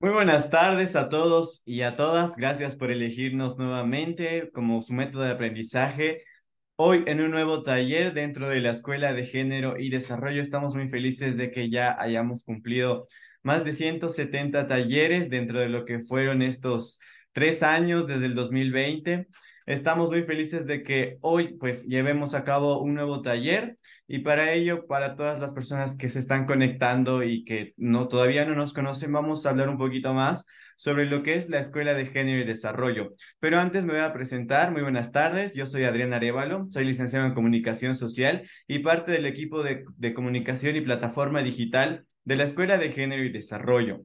Muy buenas tardes a todos y a todas. Gracias por elegirnos nuevamente como su método de aprendizaje. Hoy en un nuevo taller dentro de la Escuela de Género y Desarrollo estamos muy felices de que ya hayamos cumplido más de 170 talleres dentro de lo que fueron estos tres años desde el 2020. Estamos muy felices de que hoy pues llevemos a cabo un nuevo taller y para ello, para todas las personas que se están conectando y que no todavía no nos conocen, vamos a hablar un poquito más sobre lo que es la Escuela de Género y Desarrollo. Pero antes me voy a presentar. Muy buenas tardes. Yo soy Adrián Arevalo, soy licenciado en Comunicación Social y parte del equipo de, de comunicación y plataforma digital de la Escuela de Género y Desarrollo.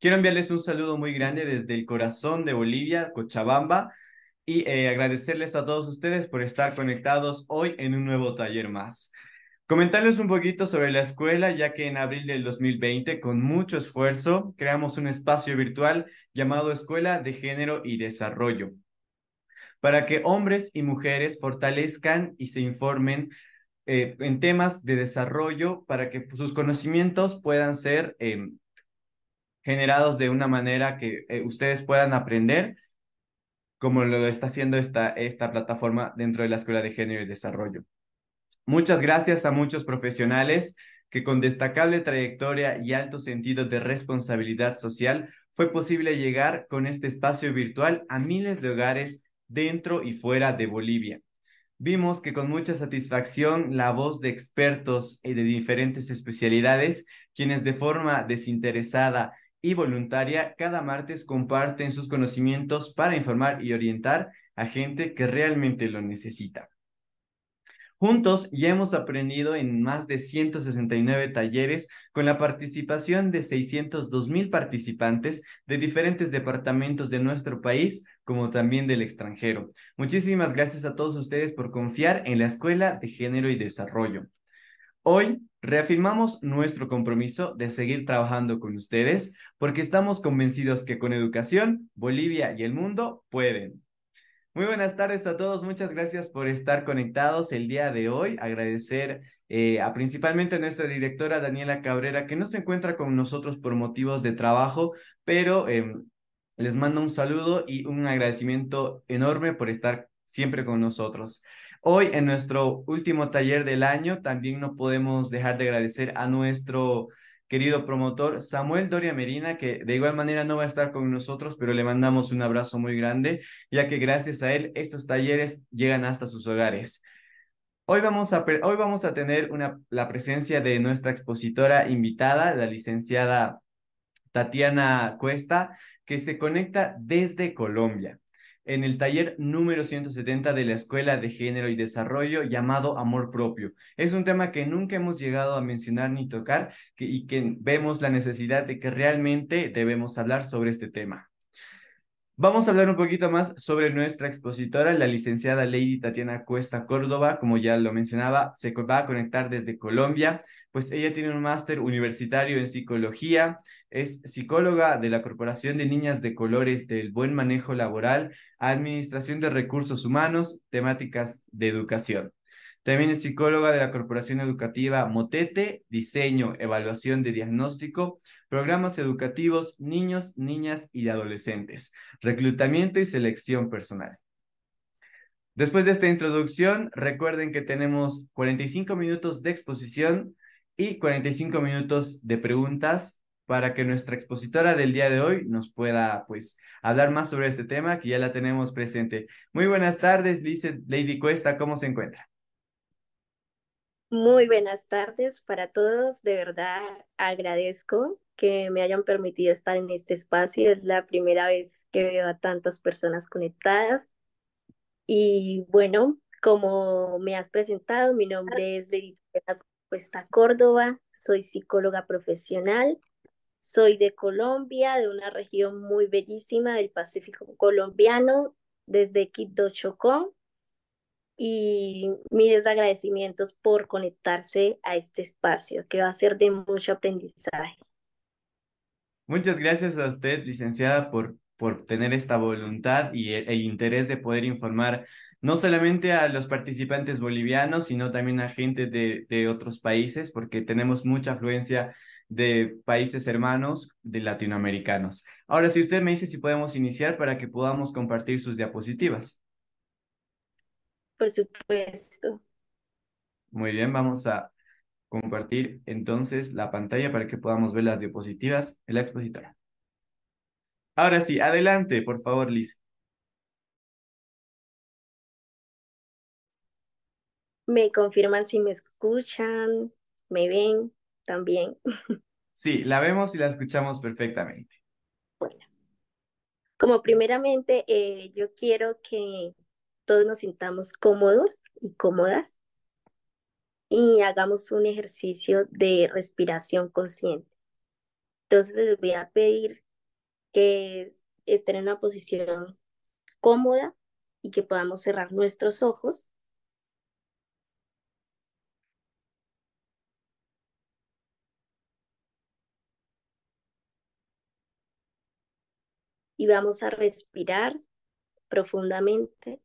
Quiero enviarles un saludo muy grande desde el corazón de Bolivia, Cochabamba, y eh, agradecerles a todos ustedes por estar conectados hoy en un nuevo taller más. Comentarles un poquito sobre la escuela, ya que en abril del 2020, con mucho esfuerzo, creamos un espacio virtual llamado Escuela de Género y Desarrollo, para que hombres y mujeres fortalezcan y se informen eh, en temas de desarrollo, para que sus conocimientos puedan ser em, generados de una manera que eh, ustedes puedan aprender como lo está haciendo esta, esta plataforma dentro de la Escuela de Género y Desarrollo. Muchas gracias a muchos profesionales que con destacable trayectoria y alto sentido de responsabilidad social fue posible llegar con este espacio virtual a miles de hogares dentro y fuera de Bolivia. Vimos que con mucha satisfacción la voz de expertos y de diferentes especialidades, quienes de forma desinteresada y voluntaria cada martes comparten sus conocimientos para informar y orientar a gente que realmente lo necesita. Juntos ya hemos aprendido en más de 169 talleres con la participación de 602 mil participantes de diferentes departamentos de nuestro país, como también del extranjero. Muchísimas gracias a todos ustedes por confiar en la Escuela de Género y Desarrollo. Hoy reafirmamos nuestro compromiso de seguir trabajando con ustedes porque estamos convencidos que con educación, Bolivia y el mundo pueden. Muy buenas tardes a todos, muchas gracias por estar conectados el día de hoy. Agradecer eh, a principalmente a nuestra directora Daniela Cabrera, que no se encuentra con nosotros por motivos de trabajo, pero em, les mando un saludo y un agradecimiento enorme por estar siempre con nosotros. Hoy en nuestro último taller del año también no podemos dejar de agradecer a nuestro querido promotor Samuel Doria Medina, que de igual manera no va a estar con nosotros, pero le mandamos un abrazo muy grande, ya que gracias a él estos talleres llegan hasta sus hogares. Hoy vamos a, hoy vamos a tener la presencia de nuestra expositora invitada, la licenciada Tatiana Cuesta, que se conecta desde Colombia en el taller número 170 de la Escuela de Género y Desarrollo llamado Amor Propio. Es un tema que nunca hemos llegado a mencionar ni tocar y que vemos la necesidad de que realmente debemos hablar sobre este tema. Vamos a hablar un poquito más sobre nuestra expositora, la licenciada Lady Tatiana Cuesta Córdoba, como ya lo mencionaba, se va a conectar desde Colombia, pues ella tiene un máster universitario en psicología, es psicóloga de la Corporación de Niñas de Colores del Buen Manejo Laboral, Administración de Recursos Humanos, temáticas de educación. También es psicóloga de la Corporación Educativa Motete, diseño, evaluación de diagnóstico, programas educativos, niños, niñas y adolescentes, reclutamiento y selección personal. Después de esta introducción, recuerden que tenemos 45 minutos de exposición y 45 minutos de preguntas para que nuestra expositora del día de hoy nos pueda pues hablar más sobre este tema que ya la tenemos presente. Muy buenas tardes, dice Lady Cuesta, ¿cómo se encuentra? Muy buenas tardes para todos. De verdad agradezco que me hayan permitido estar en este espacio. Es la primera vez que veo a tantas personas conectadas. Y bueno, como me has presentado, mi nombre es Verita Cuesta Córdoba, soy psicóloga profesional, soy de Colombia, de una región muy bellísima del Pacífico colombiano, desde Quito, Chocó y mis agradecimientos por conectarse a este espacio que va a ser de mucho aprendizaje. Muchas gracias a usted, licenciada, por, por tener esta voluntad y el, el, interés de poder informar no solamente a los participantes bolivianos, sino también a gente de, de otros países, porque tenemos mucha afluencia de países hermanos de latinoamericanos. Ahora, si usted me dice si podemos iniciar para que podamos compartir sus diapositivas. Por supuesto. Muy bien, vamos a compartir entonces la pantalla para que podamos ver las diapositivas en la expositora. Ahora sí, adelante, por favor, Liz. Me confirman si me escuchan, me ven también. Sí, la vemos y la escuchamos perfectamente. Bueno, como primeramente, eh, yo quiero que todos nos sintamos cómodos y cómodas y hagamos un ejercicio de respiración consciente. Entonces les voy a pedir que estén en una posición cómoda y que podamos cerrar nuestros ojos y vamos a respirar profundamente.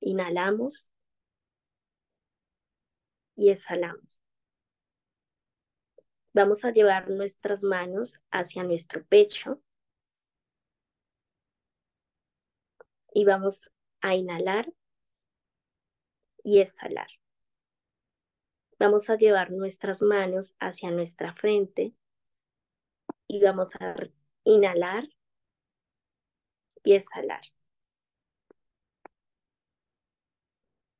Inhalamos y exhalamos. Vamos a llevar nuestras manos hacia nuestro pecho y vamos a inhalar y exhalar. Vamos a llevar nuestras manos hacia nuestra frente y vamos a Inhalar y exhalar.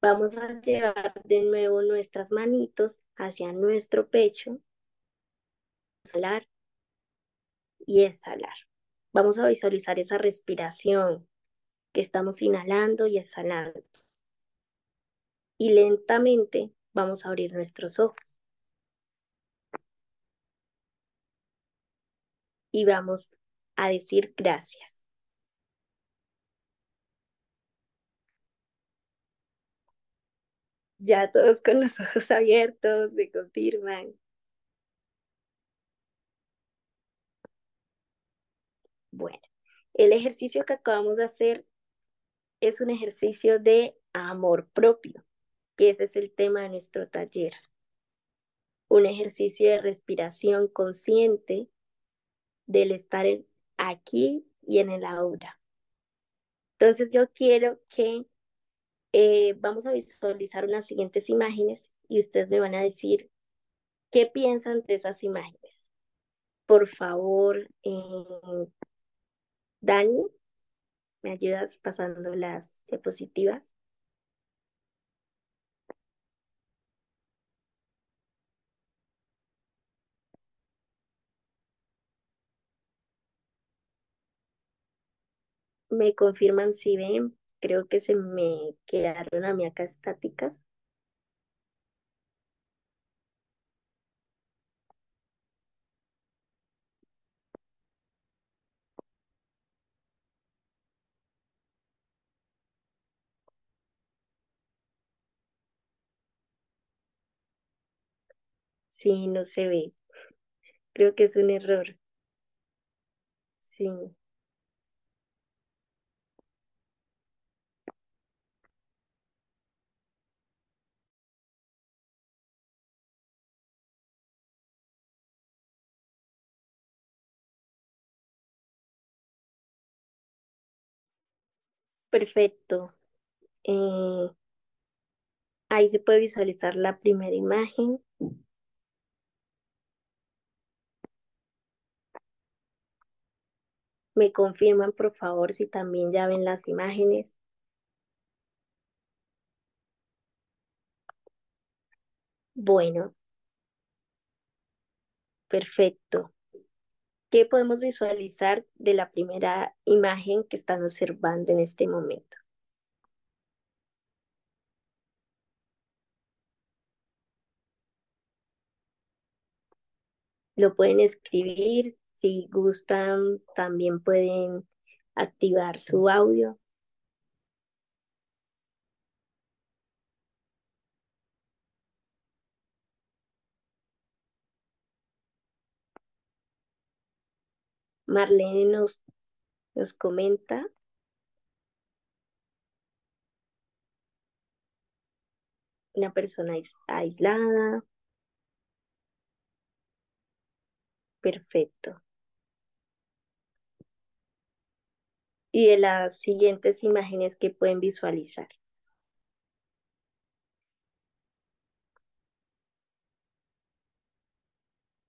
Vamos a llevar de nuevo nuestras manitos hacia nuestro pecho. Inhalar y exhalar. Vamos a visualizar esa respiración que estamos inhalando y exhalando. Y lentamente vamos a abrir nuestros ojos. Y vamos a decir gracias. Ya todos con los ojos abiertos se confirman. Bueno, el ejercicio que acabamos de hacer es un ejercicio de amor propio, que ese es el tema de nuestro taller. Un ejercicio de respiración consciente del estar aquí y en el ahora. Entonces yo quiero que eh, vamos a visualizar unas siguientes imágenes y ustedes me van a decir qué piensan de esas imágenes. Por favor, eh, Dani, ¿me ayudas pasando las diapositivas? Me confirman si ven, creo que se me quedaron a mí acá estáticas. Sí, no se ve. Creo que es un error. Sí. Perfecto. Eh, ahí se puede visualizar la primera imagen. Me confirman, por favor, si también ya ven las imágenes. Bueno, perfecto. ¿Qué podemos visualizar de la primera imagen que están observando en este momento? Lo pueden escribir, si gustan también pueden activar su audio. Marlene nos, nos comenta. Una persona aislada. Perfecto. Y de las siguientes imágenes que pueden visualizar.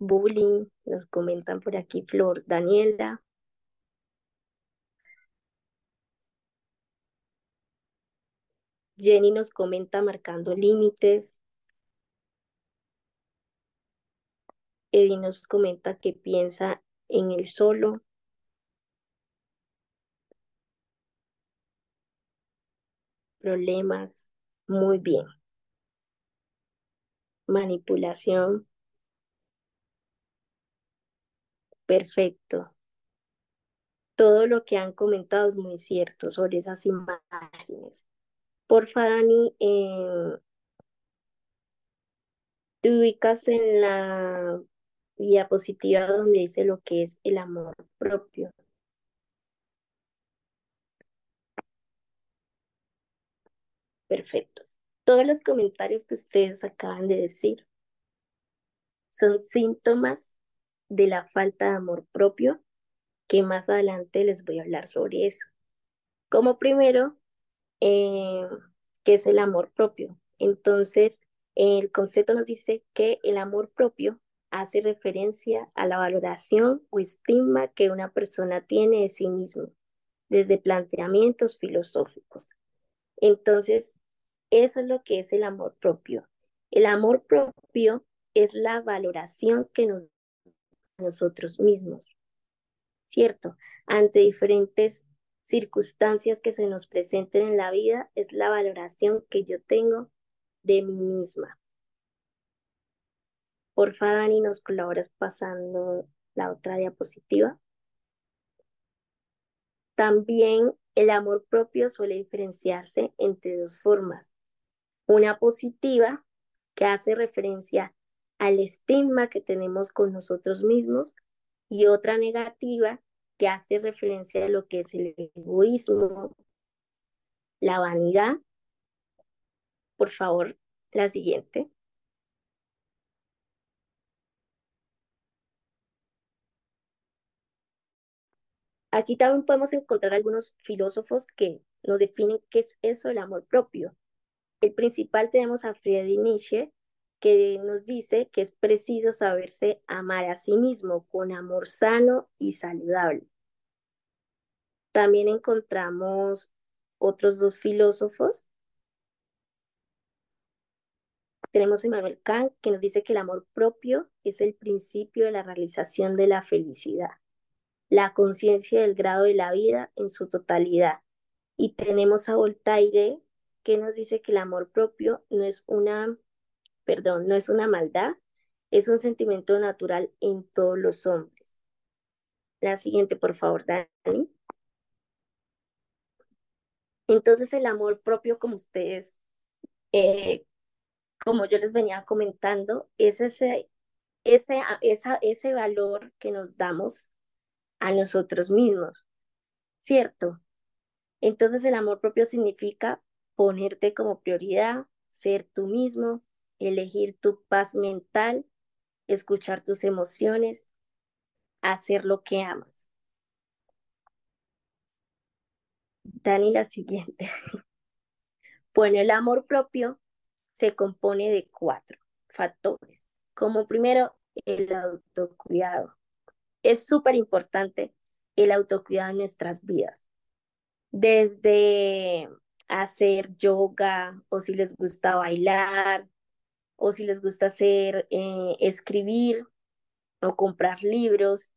Bullying, nos comentan por aquí Flor Daniela. Jenny nos comenta marcando límites. Eddie nos comenta que piensa en el solo. Problemas. Muy bien. Manipulación. Perfecto. Todo lo que han comentado es muy cierto sobre esas imágenes. Porfa, Dani, eh, te ubicas en la diapositiva donde dice lo que es el amor propio. Perfecto. Todos los comentarios que ustedes acaban de decir son síntomas de la falta de amor propio, que más adelante les voy a hablar sobre eso. Como primero, eh, ¿qué es el amor propio? Entonces, el concepto nos dice que el amor propio hace referencia a la valoración o estima que una persona tiene de sí mismo, desde planteamientos filosóficos. Entonces, eso es lo que es el amor propio. El amor propio es la valoración que nos nosotros mismos, ¿cierto? Ante diferentes circunstancias que se nos presenten en la vida, es la valoración que yo tengo de mí misma. Porfa, Dani, nos colaboras pasando la otra diapositiva. También el amor propio suele diferenciarse entre dos formas. Una positiva, que hace referencia al estigma que tenemos con nosotros mismos, y otra negativa, que hace referencia a lo que es el egoísmo, la vanidad. Por favor, la siguiente. Aquí también podemos encontrar algunos filósofos que nos definen qué es eso el amor propio. El principal tenemos a Friedrich Nietzsche, que nos dice que es preciso saberse amar a sí mismo con amor sano y saludable. También encontramos otros dos filósofos. Tenemos a Immanuel Kant, que nos dice que el amor propio es el principio de la realización de la felicidad la conciencia del grado de la vida en su totalidad. Y tenemos a Voltaire que nos dice que el amor propio no es una, perdón, no es una maldad, es un sentimiento natural en todos los hombres. La siguiente, por favor, Dani. Entonces el amor propio, como ustedes, eh, como yo les venía comentando, es ese, ese, esa, ese valor que nos damos a nosotros mismos, ¿cierto? Entonces el amor propio significa ponerte como prioridad, ser tú mismo, elegir tu paz mental, escuchar tus emociones, hacer lo que amas. Dani, la siguiente. Bueno, el amor propio se compone de cuatro factores. Como primero, el autocuidado es súper importante el autocuidado en nuestras vidas. Desde hacer yoga o si les gusta bailar o si les gusta hacer, eh, escribir o comprar libros.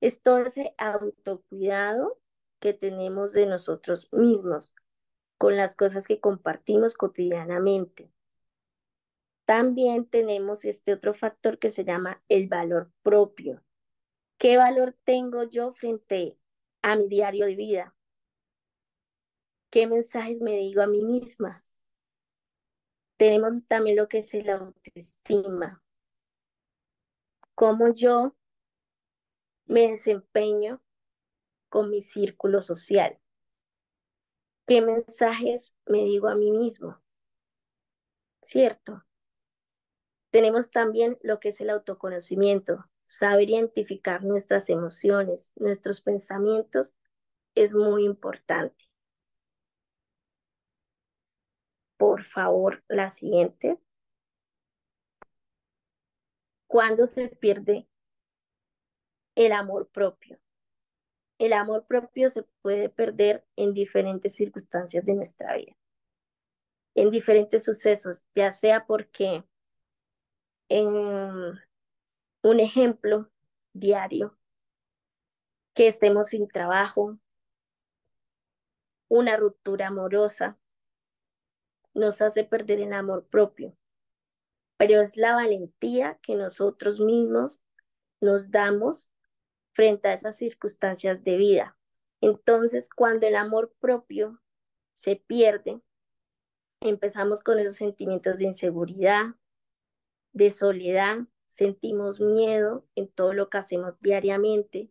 Es todo ese autocuidado que tenemos de nosotros mismos con las cosas que compartimos cotidianamente. También tenemos este otro factor que se llama el valor propio. ¿Qué valor tengo yo frente a mi diario de vida? ¿Qué mensajes me digo a mí misma? Tenemos también lo que es el autoestima. Cómo yo me desempeño con mi círculo social. ¿Qué mensajes me digo a mí mismo? ¿Cierto? Tenemos también lo que es el autoconocimiento saber identificar nuestras emociones, nuestros pensamientos, es muy importante. Por favor, la siguiente. ¿Cuándo se pierde el amor propio? El amor propio se puede perder en diferentes circunstancias de nuestra vida, en diferentes sucesos, ya sea porque en un ejemplo diario, que estemos sin trabajo, una ruptura amorosa, nos hace perder el amor propio. Pero es la valentía que nosotros mismos nos damos frente a esas circunstancias de vida. Entonces, cuando el amor propio se pierde, empezamos con esos sentimientos de inseguridad, de soledad, sentimos miedo en todo lo que hacemos diariamente,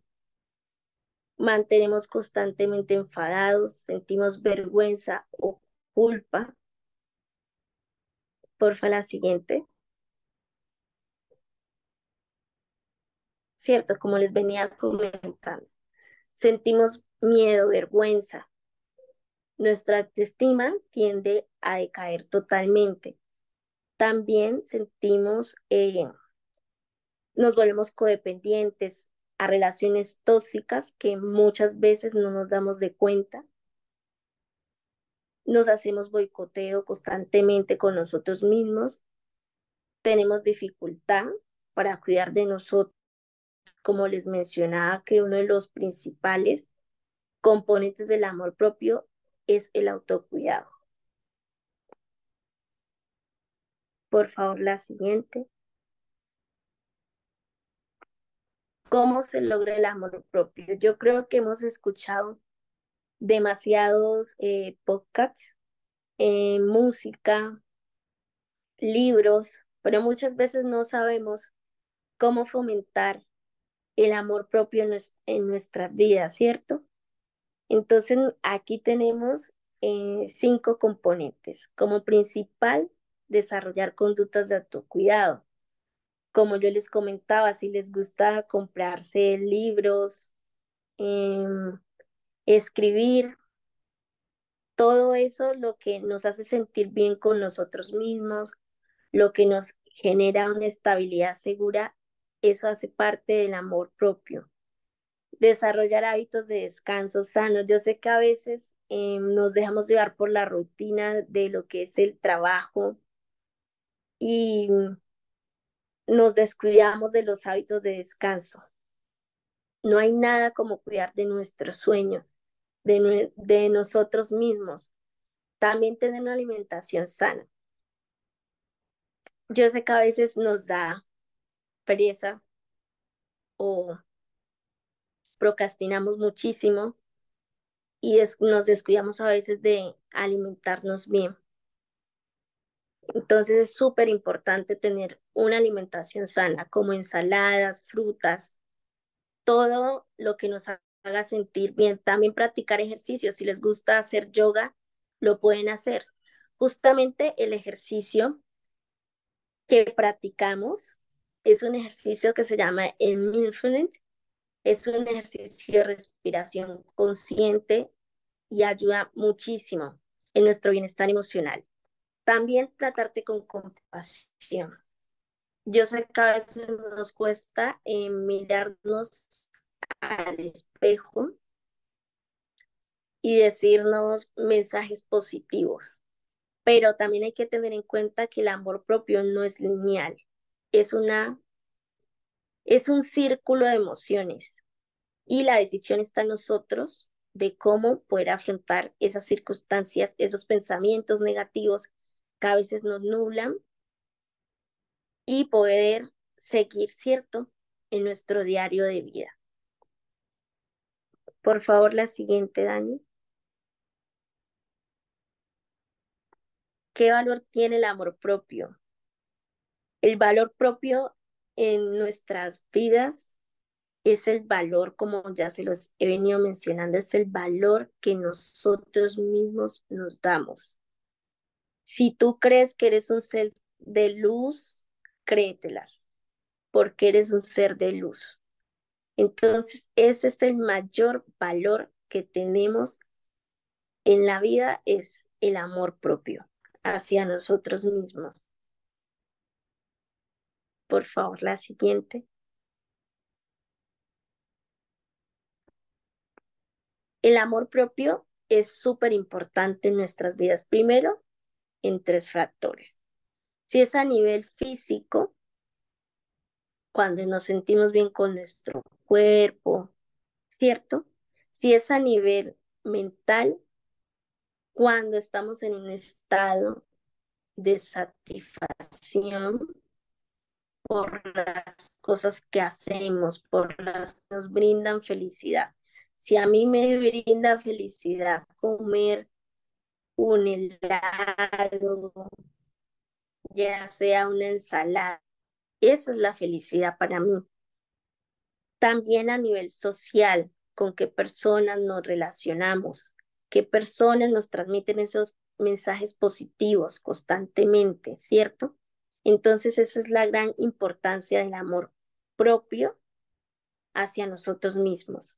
mantenemos constantemente enfadados, sentimos vergüenza o culpa. Porfa, la siguiente. Cierto, como les venía comentando, sentimos miedo, vergüenza. Nuestra autoestima tiende a decaer totalmente. También sentimos, eh, nos volvemos codependientes a relaciones tóxicas que muchas veces no nos damos de cuenta. Nos hacemos boicoteo constantemente con nosotros mismos. Tenemos dificultad para cuidar de nosotros como les mencionaba, que uno de los principales componentes del amor propio es el autocuidado. Por favor, la siguiente. ¿Cómo se logra el amor propio? Yo creo que hemos escuchado demasiados eh, podcasts, eh, música, libros, pero muchas veces no sabemos cómo fomentar el amor propio en, nuestra vida, ¿cierto? Entonces, aquí tenemos eh, cinco componentes. Como principal, desarrollar conductas de autocuidado. Como yo les comentaba, si les gusta comprarse libros, em, escribir, todo eso lo que nos hace sentir bien con nosotros mismos, lo que nos genera una estabilidad segura eso hace parte del amor propio. Desarrollar hábitos de descanso sanos. Yo sé que a veces em, nos dejamos llevar por la rutina de lo que es el trabajo y nos descuidamos de los hábitos de descanso. No hay nada como cuidar de nuestro sueño, de, nosotros mismos. También tener una alimentación sana. Yo sé que a veces nos da pereza o procrastinamos muchísimo y nos descuidamos a veces de alimentarnos bien. Entonces es súper importante tener una alimentación sana, como ensaladas, frutas, todo lo que nos haga sentir bien. También practicar ejercicio. Si les gusta hacer yoga, lo pueden hacer. Justamente el ejercicio que practicamos es un ejercicio que se llama el mindfulness. Es un ejercicio de respiración consciente y ayuda muchísimo en nuestro bienestar emocional. También tratarte con compasión. Yo sé que a veces nos cuesta eh, mirarnos al espejo y decirnos mensajes positivos, pero también hay que tener en cuenta que el amor propio no es lineal es una es un círculo de emociones y la decisión está en nosotros de cómo poder afrontar esas circunstancias, esos pensamientos negativos que a veces nos nublan y poder seguir, ¿cierto?, en nuestro diario de vida. Por favor, la siguiente, Dani. ¿Qué valor tiene el amor propio? El valor propio en nuestras vidas es el valor, como ya se los he venido mencionando, es el valor que nosotros mismos nos damos. Si tú crees que eres un ser de luz, créetelas, porque eres un ser de luz. Entonces, ese es el mayor valor que tenemos en la vida, es el amor propio hacia nosotros mismos. Por favor, la siguiente. El amor propio es súper importante en nuestras vidas. Primero, en tres factores. Si es a nivel físico, cuando nos sentimos bien con nuestro cuerpo, ¿cierto? Si es a nivel mental, cuando estamos en un estado de satisfacción por las cosas que hacemos, por las que nos brindan felicidad. Si a mí me brinda felicidad comer un helado, ya sea una ensalada, eso es la felicidad para mí. También a nivel social, con qué personas nos relacionamos, qué personas nos transmiten esos mensajes positivos constantemente, ¿cierto? Entonces esa es la gran importancia del amor propio hacia nosotros mismos.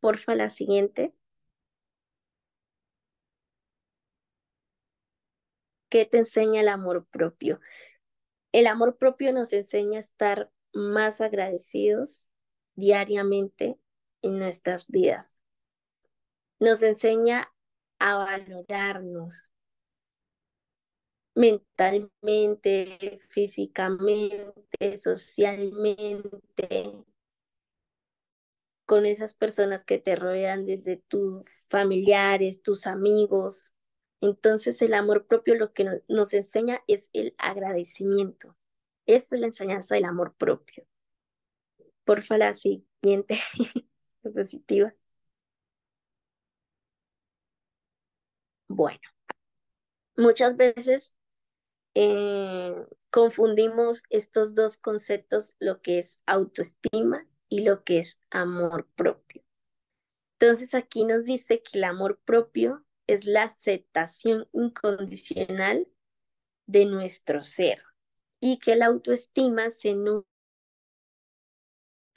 Porfa, la siguiente. ¿Qué te enseña el amor propio? El amor propio nos enseña a estar más agradecidos diariamente en nuestras vidas. Nos enseña a valorarnos mentalmente, físicamente, socialmente, con esas personas que te rodean desde tus familiares, tus amigos. Entonces el amor propio lo que nos enseña es el agradecimiento. Esa es la enseñanza del amor propio. Porfa, la siguiente diapositiva. Bueno, muchas veces eh, confundimos estos dos conceptos, lo que es autoestima y lo que es amor propio. Entonces aquí nos dice que el amor propio es la aceptación incondicional de nuestro ser y que la autoestima se nutre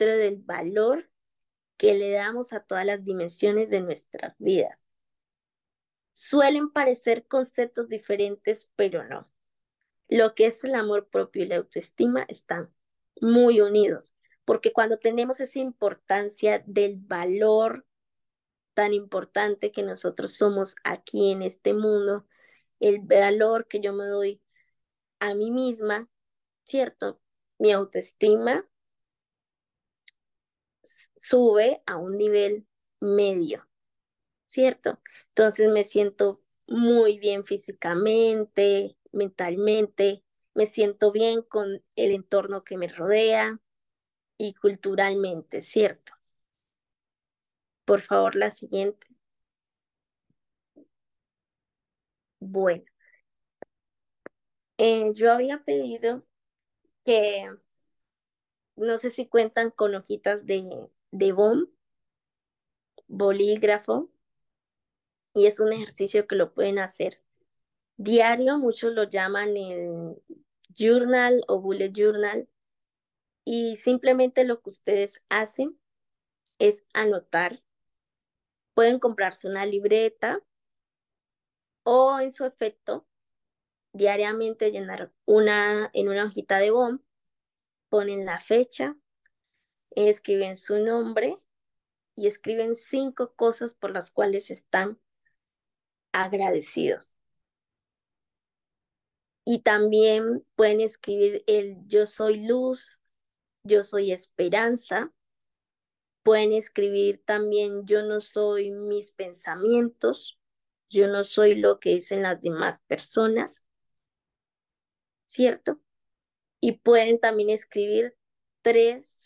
del valor que le damos a todas las dimensiones de nuestras vidas. Suelen parecer conceptos diferentes, pero no. Lo que es el amor propio y la autoestima están muy unidos, porque cuando tenemos esa importancia del valor tan importante que nosotros somos aquí en este mundo, el valor que yo me doy a mí misma, ¿cierto? Mi autoestima sube a un nivel medio, ¿cierto? Entonces me siento muy bien físicamente, mentalmente, me siento bien con el entorno que me rodea, y culturalmente, ¿cierto? Por favor, la siguiente. Bueno, eh, yo había pedido que, no sé si cuentan con hojitas de, de BOM, bolígrafo, y es un ejercicio que lo pueden hacer diario, muchos lo llaman el journal o bullet journal, y simplemente lo que ustedes hacen es anotar. Pueden comprarse una libreta o en su efecto diariamente llenar una en una hojita de BOM, ponen la fecha, escriben su nombre y escriben cinco cosas por las cuales están agradecidos. Y también pueden escribir el yo soy luz, yo soy esperanza. Pueden escribir también yo no soy mis pensamientos, yo no soy lo que dicen las demás personas, ¿cierto? Y pueden también escribir tres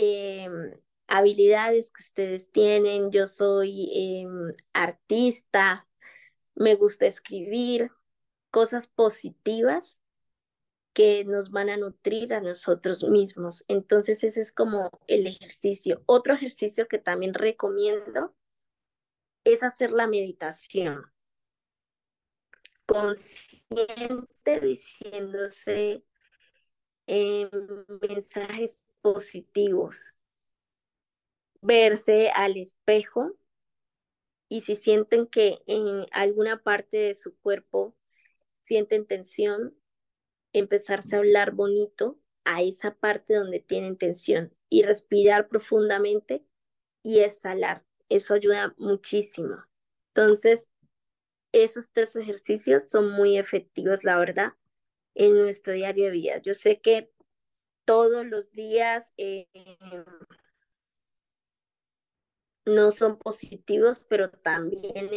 em, habilidades que ustedes tienen. Yo soy em, artista, me gusta escribir, cosas positivas que nos van a nutrir a nosotros mismos. Entonces ese es como el ejercicio. Otro ejercicio que también recomiendo es hacer la meditación. Consciente diciéndose, eh, mensajes positivos, verse al espejo y si sienten que en alguna parte de su cuerpo sienten tensión, empezarse a hablar bonito a esa parte donde tienen tensión y respirar profundamente y exhalar. Eso ayuda muchísimo. Entonces, esos tres ejercicios son muy efectivos, la verdad, en nuestro diario de vida. Yo sé que todos los días eh, no son positivos, pero también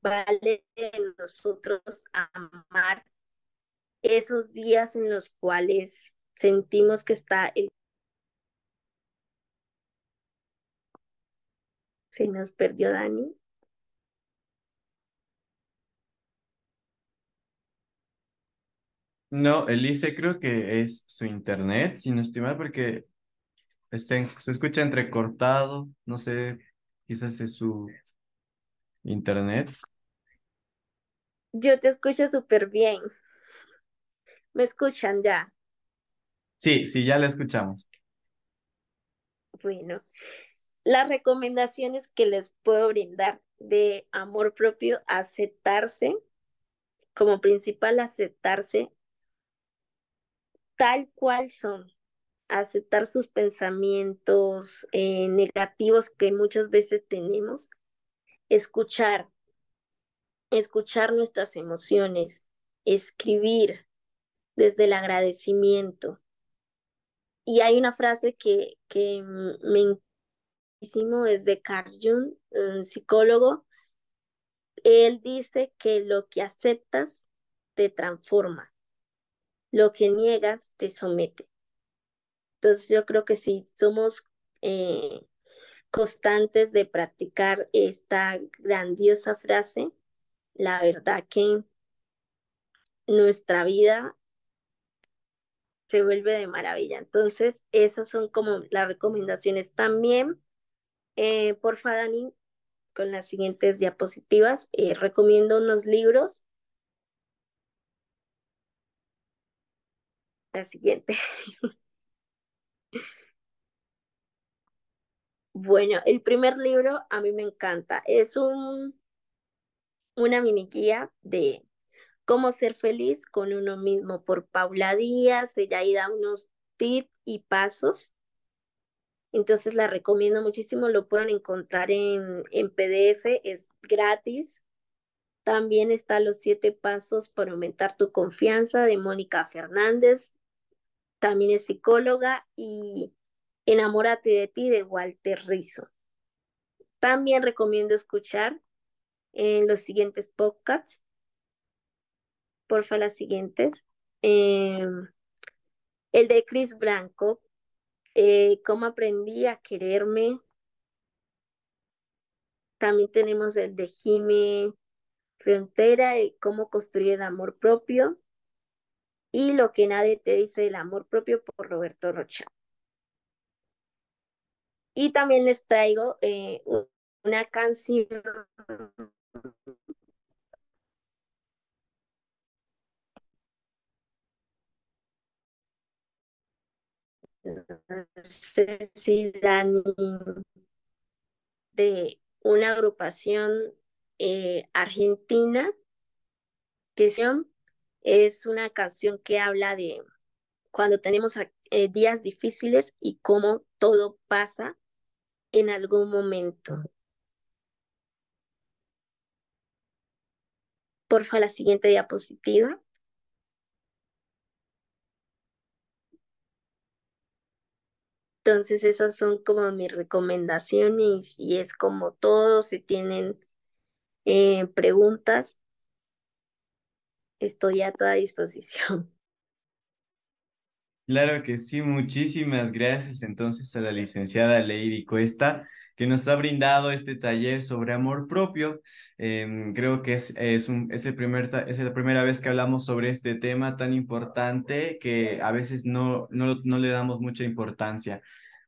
vale nosotros amar esos días en los cuales sentimos que está el... Se nos perdió Dani. No, Elise creo que es su internet, si no estoy mal, porque se escucha entrecortado, no sé, quizás es su internet. Yo te escucho súper bien. ¿Me escuchan ya? Sí, sí, ya la escuchamos. Bueno, las recomendaciones que les puedo brindar de amor propio, aceptarse, como principal aceptarse tal cual son, aceptar sus pensamientos eh, negativos que muchas veces tenemos, escuchar, escuchar nuestras emociones, escribir desde el agradecimiento. Y hay una frase que, que me hicimos es de Carl Jung, un psicólogo. Él dice que lo que aceptas te transforma lo que niegas te somete. Entonces yo creo que si somos eh, constantes de practicar esta grandiosa frase, la verdad que nuestra vida se vuelve de maravilla. Entonces, esas son como las recomendaciones. También, eh, por Dani, con las siguientes diapositivas, eh, recomiendo unos libros la siguiente. Bueno, el primer libro a mí me encanta. Es un, una mini guía de cómo ser feliz con uno mismo por Paula Díaz. Ella ahí da unos tips y pasos. Entonces la recomiendo muchísimo. Lo pueden encontrar en, en PDF, es gratis. También está Los siete pasos para aumentar tu confianza de Mónica Fernández también es psicóloga y Enamórate de ti de Walter Rizzo. También recomiendo escuchar en los siguientes podcasts. Porfa, las siguientes. Em, el de Chris Blanco, eh, cómo aprendí a quererme. También tenemos el de Jimmy Frontera, cómo construir el amor propio y Lo que nadie te dice del amor propio por Roberto Rocha. Y también les traigo eh, una canción de una agrupación eh, argentina que se llama es una canción que habla de cuando tenemos eh, días difíciles y cómo todo pasa en algún momento. Porfa, la siguiente diapositiva. Entonces esas son como mis recomendaciones y es como todos si tienen eh, preguntas, estoy a toda disposición. Claro que sí, muchísimas gracias entonces a la licenciada Lady Cuesta que nos ha brindado este taller sobre amor propio. Em, creo que es, es, un, es, el primer, es la primera vez que hablamos sobre este tema tan importante que a veces no, no, no le damos mucha importancia.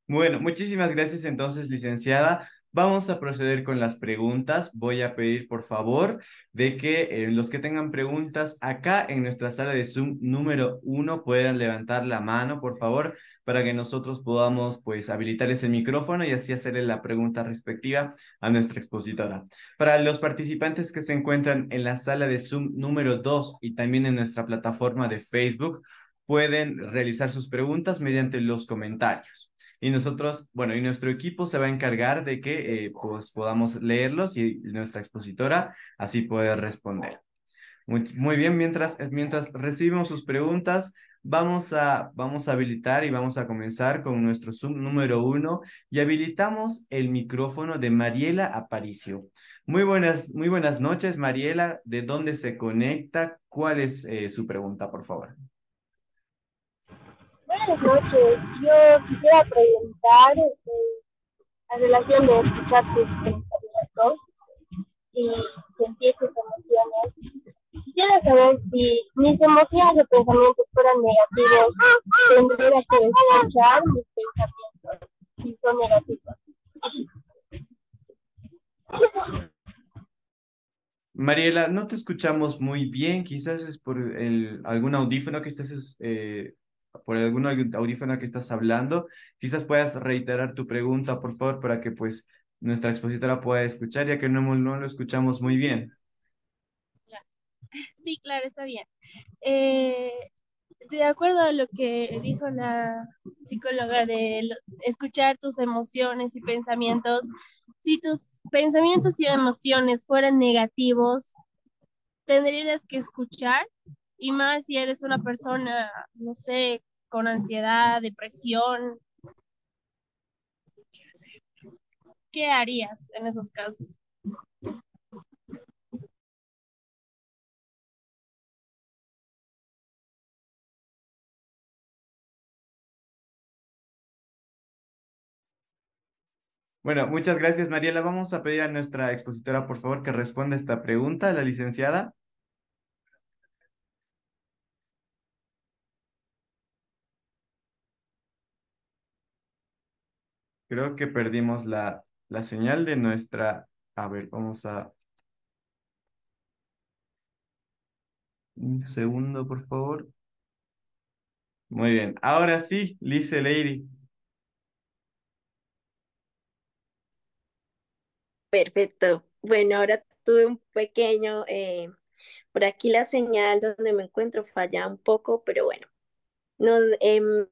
Bueno, muchísimas gracias entonces, licenciada. Vamos a proceder con las preguntas. Voy a pedir, por favor, de que eh, los que tengan preguntas acá en nuestra sala de Zoom número uno puedan levantar la mano, por favor, para que nosotros podamos, pues, habilitarles el micrófono y así hacerle la pregunta respectiva a nuestra expositora. Para los participantes que se encuentran en la sala de Zoom número dos y también en nuestra plataforma de Facebook, pueden realizar sus preguntas mediante los comentarios y nosotros, bueno, y nuestro equipo se va a encargar de que eh, pues podamos leerlos y nuestra expositora así puede responder. Muy, muy bien, mientras, mientras recibimos sus preguntas, vamos a, vamos a habilitar y vamos a comenzar con nuestro Zoom número uno y habilitamos el micrófono de Mariela Aparicio. Muy buenas, muy buenas noches, Mariela. ¿De dónde se conecta? ¿Cuál es eh, su pregunta, por favor? Buenas noches. Yo quisiera preguntar este, la relación de escuchar tus pensamientos y sentir tus emociones. Quisiera saber si mis emociones o pensamientos fueran negativos, tendría que escuchar mis pensamientos si son negativos. Mariela, no te escuchamos muy bien, quizás es por el, algún audífono que estés eh, por algún audífono que estás hablando. Quizás puedas reiterar tu pregunta, por favor, para que pues nuestra expositora pueda escuchar, ya que no, no lo escuchamos muy bien. Sí, claro, está bien. Eh, de acuerdo a lo que dijo la psicóloga de escuchar tus emociones y pensamientos, si tus pensamientos y emociones fueran negativos, tendrías que escuchar y más si eres una persona, no sé, con ansiedad, depresión. ¿Qué harías en esos casos? Bueno, muchas gracias, Mariela. Vamos a pedir a nuestra expositora, por favor, que responda esta pregunta, la licenciada. Creo que perdimos la, la señal de nuestra... A ver, vamos a... Un segundo, por favor. Muy bien. Ahora sí, Lice Lady. Perfecto. Bueno, ahora tuve un pequeño... Eh, por aquí la señal donde me encuentro falla un poco, pero bueno. Nos, em,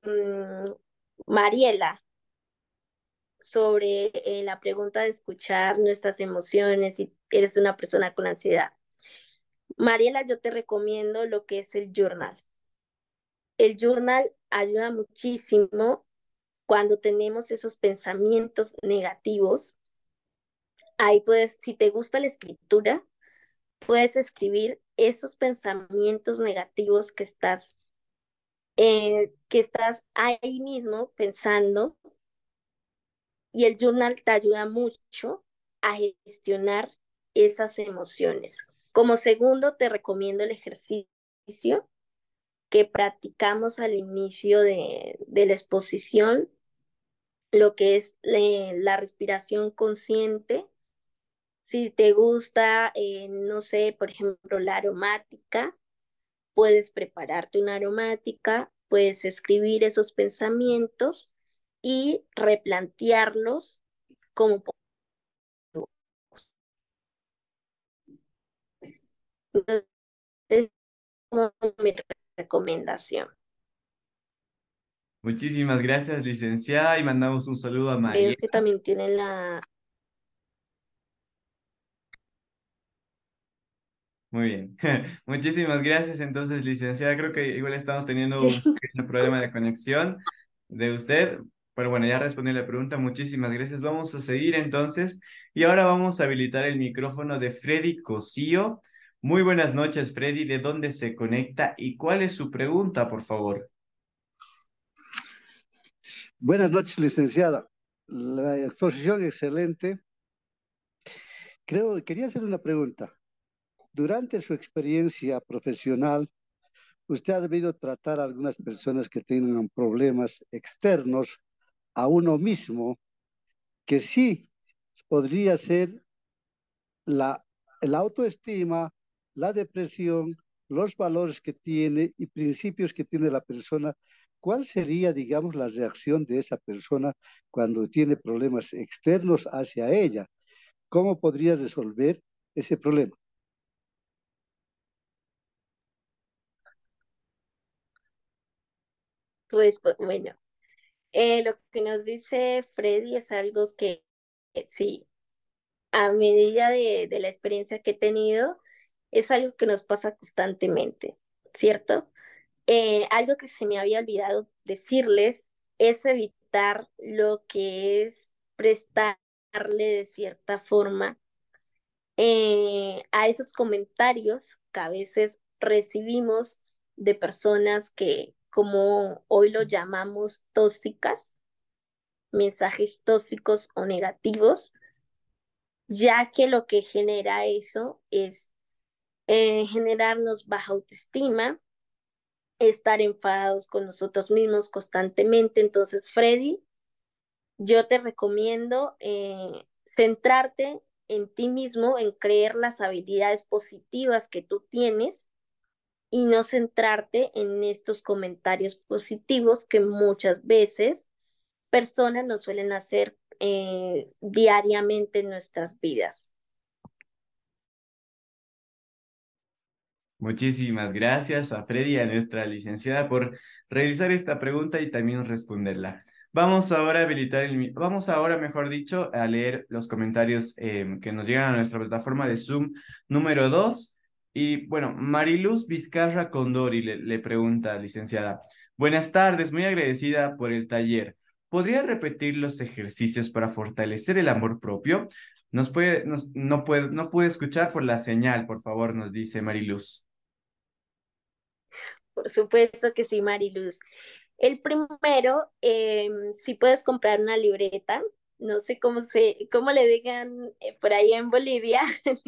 Mariela, sobre eh, la pregunta de escuchar nuestras emociones si eres una persona con ansiedad. Mariela, yo te recomiendo lo que es el journal. El journal ayuda muchísimo cuando tenemos esos pensamientos negativos. Ahí puedes, si te gusta la escritura, puedes escribir esos pensamientos negativos que estás, eh, que estás ahí mismo pensando y el journal te ayuda mucho a gestionar esas emociones. Como segundo, te recomiendo el ejercicio que practicamos al inicio de, la exposición, lo que es la respiración consciente. Si te gusta, eh, no sé, por ejemplo, la aromática, puedes prepararte una aromática, puedes escribir esos pensamientos y replantearlos como mi recomendación. Muchísimas gracias, licenciada, y mandamos un saludo a María. que también tiene la... Muy bien. Muchísimas gracias, entonces, licenciada. Creo que igual estamos teniendo un problema de conexión de usted. Pero bueno, ya respondí la pregunta, muchísimas gracias. Vamos a seguir entonces y ahora vamos a habilitar el micrófono de Freddy Cosío. Muy buenas noches, Freddy. ¿De dónde se conecta y cuál es su pregunta, por favor? Buenas noches, licenciada. La exposición excelente. Creo, quería hacer una pregunta. Durante su experiencia profesional, usted ha debido tratar a algunas personas que tengan problemas externos a uno mismo, que sí podría ser la, autoestima, la depresión, los valores que tiene y principios que tiene la persona, ¿cuál sería, digamos, la reacción de esa persona cuando tiene problemas externos hacia ella? ¿Cómo podría resolver ese problema? Pues bueno, eh, lo que nos dice Freddy es algo que sí, a medida de, de la experiencia que he tenido, es algo que nos pasa constantemente, ¿cierto? Eh, algo que se me había olvidado decirles es evitar lo que es prestarle de cierta forma eh, a esos comentarios que a veces recibimos de personas que, como hoy lo llamamos, tóxicas, mensajes tóxicos o negativos, ya que lo que genera eso es eh, generarnos baja autoestima, estar enfadados con nosotros mismos constantemente. Entonces, Freddy, yo te recomiendo eh, centrarte en ti mismo, en creer las habilidades positivas que tú tienes y no centrarte en estos comentarios positivos que muchas veces personas nos suelen hacer eh, diariamente en nuestras vidas. Muchísimas gracias a Freddy a nuestra licenciada por realizar esta pregunta y también responderla. Vamos ahora a habilitar el, vamos ahora, mejor dicho, a leer los comentarios em, que nos llegan a nuestra plataforma de Zoom número 2. Y bueno, Mariluz Vizcarra Condori le, pregunta, licenciada, buenas tardes, muy agradecida por el taller. ¿Podría repetir los ejercicios para fortalecer el amor propio? Nos puede, nos, no, puede, no puede escuchar por la señal, por favor, nos dice Mariluz. Por supuesto que sí, Mariluz. El primero, em, si puedes comprar una libreta, no sé cómo se, cómo le digan eh, por ahí en Bolivia,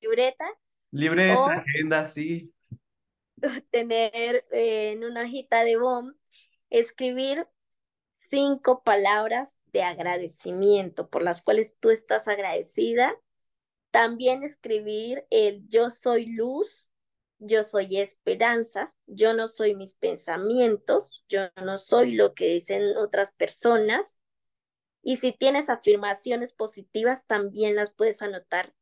libreta. Libreta, agenda, sí. Tener eh, en una hojita de BOM, escribir cinco palabras de agradecimiento por las cuales tú estás agradecida. También escribir el yo soy luz, yo soy esperanza, yo no soy mis pensamientos, yo no soy lo que dicen otras personas. Y si tienes afirmaciones positivas, también las puedes anotar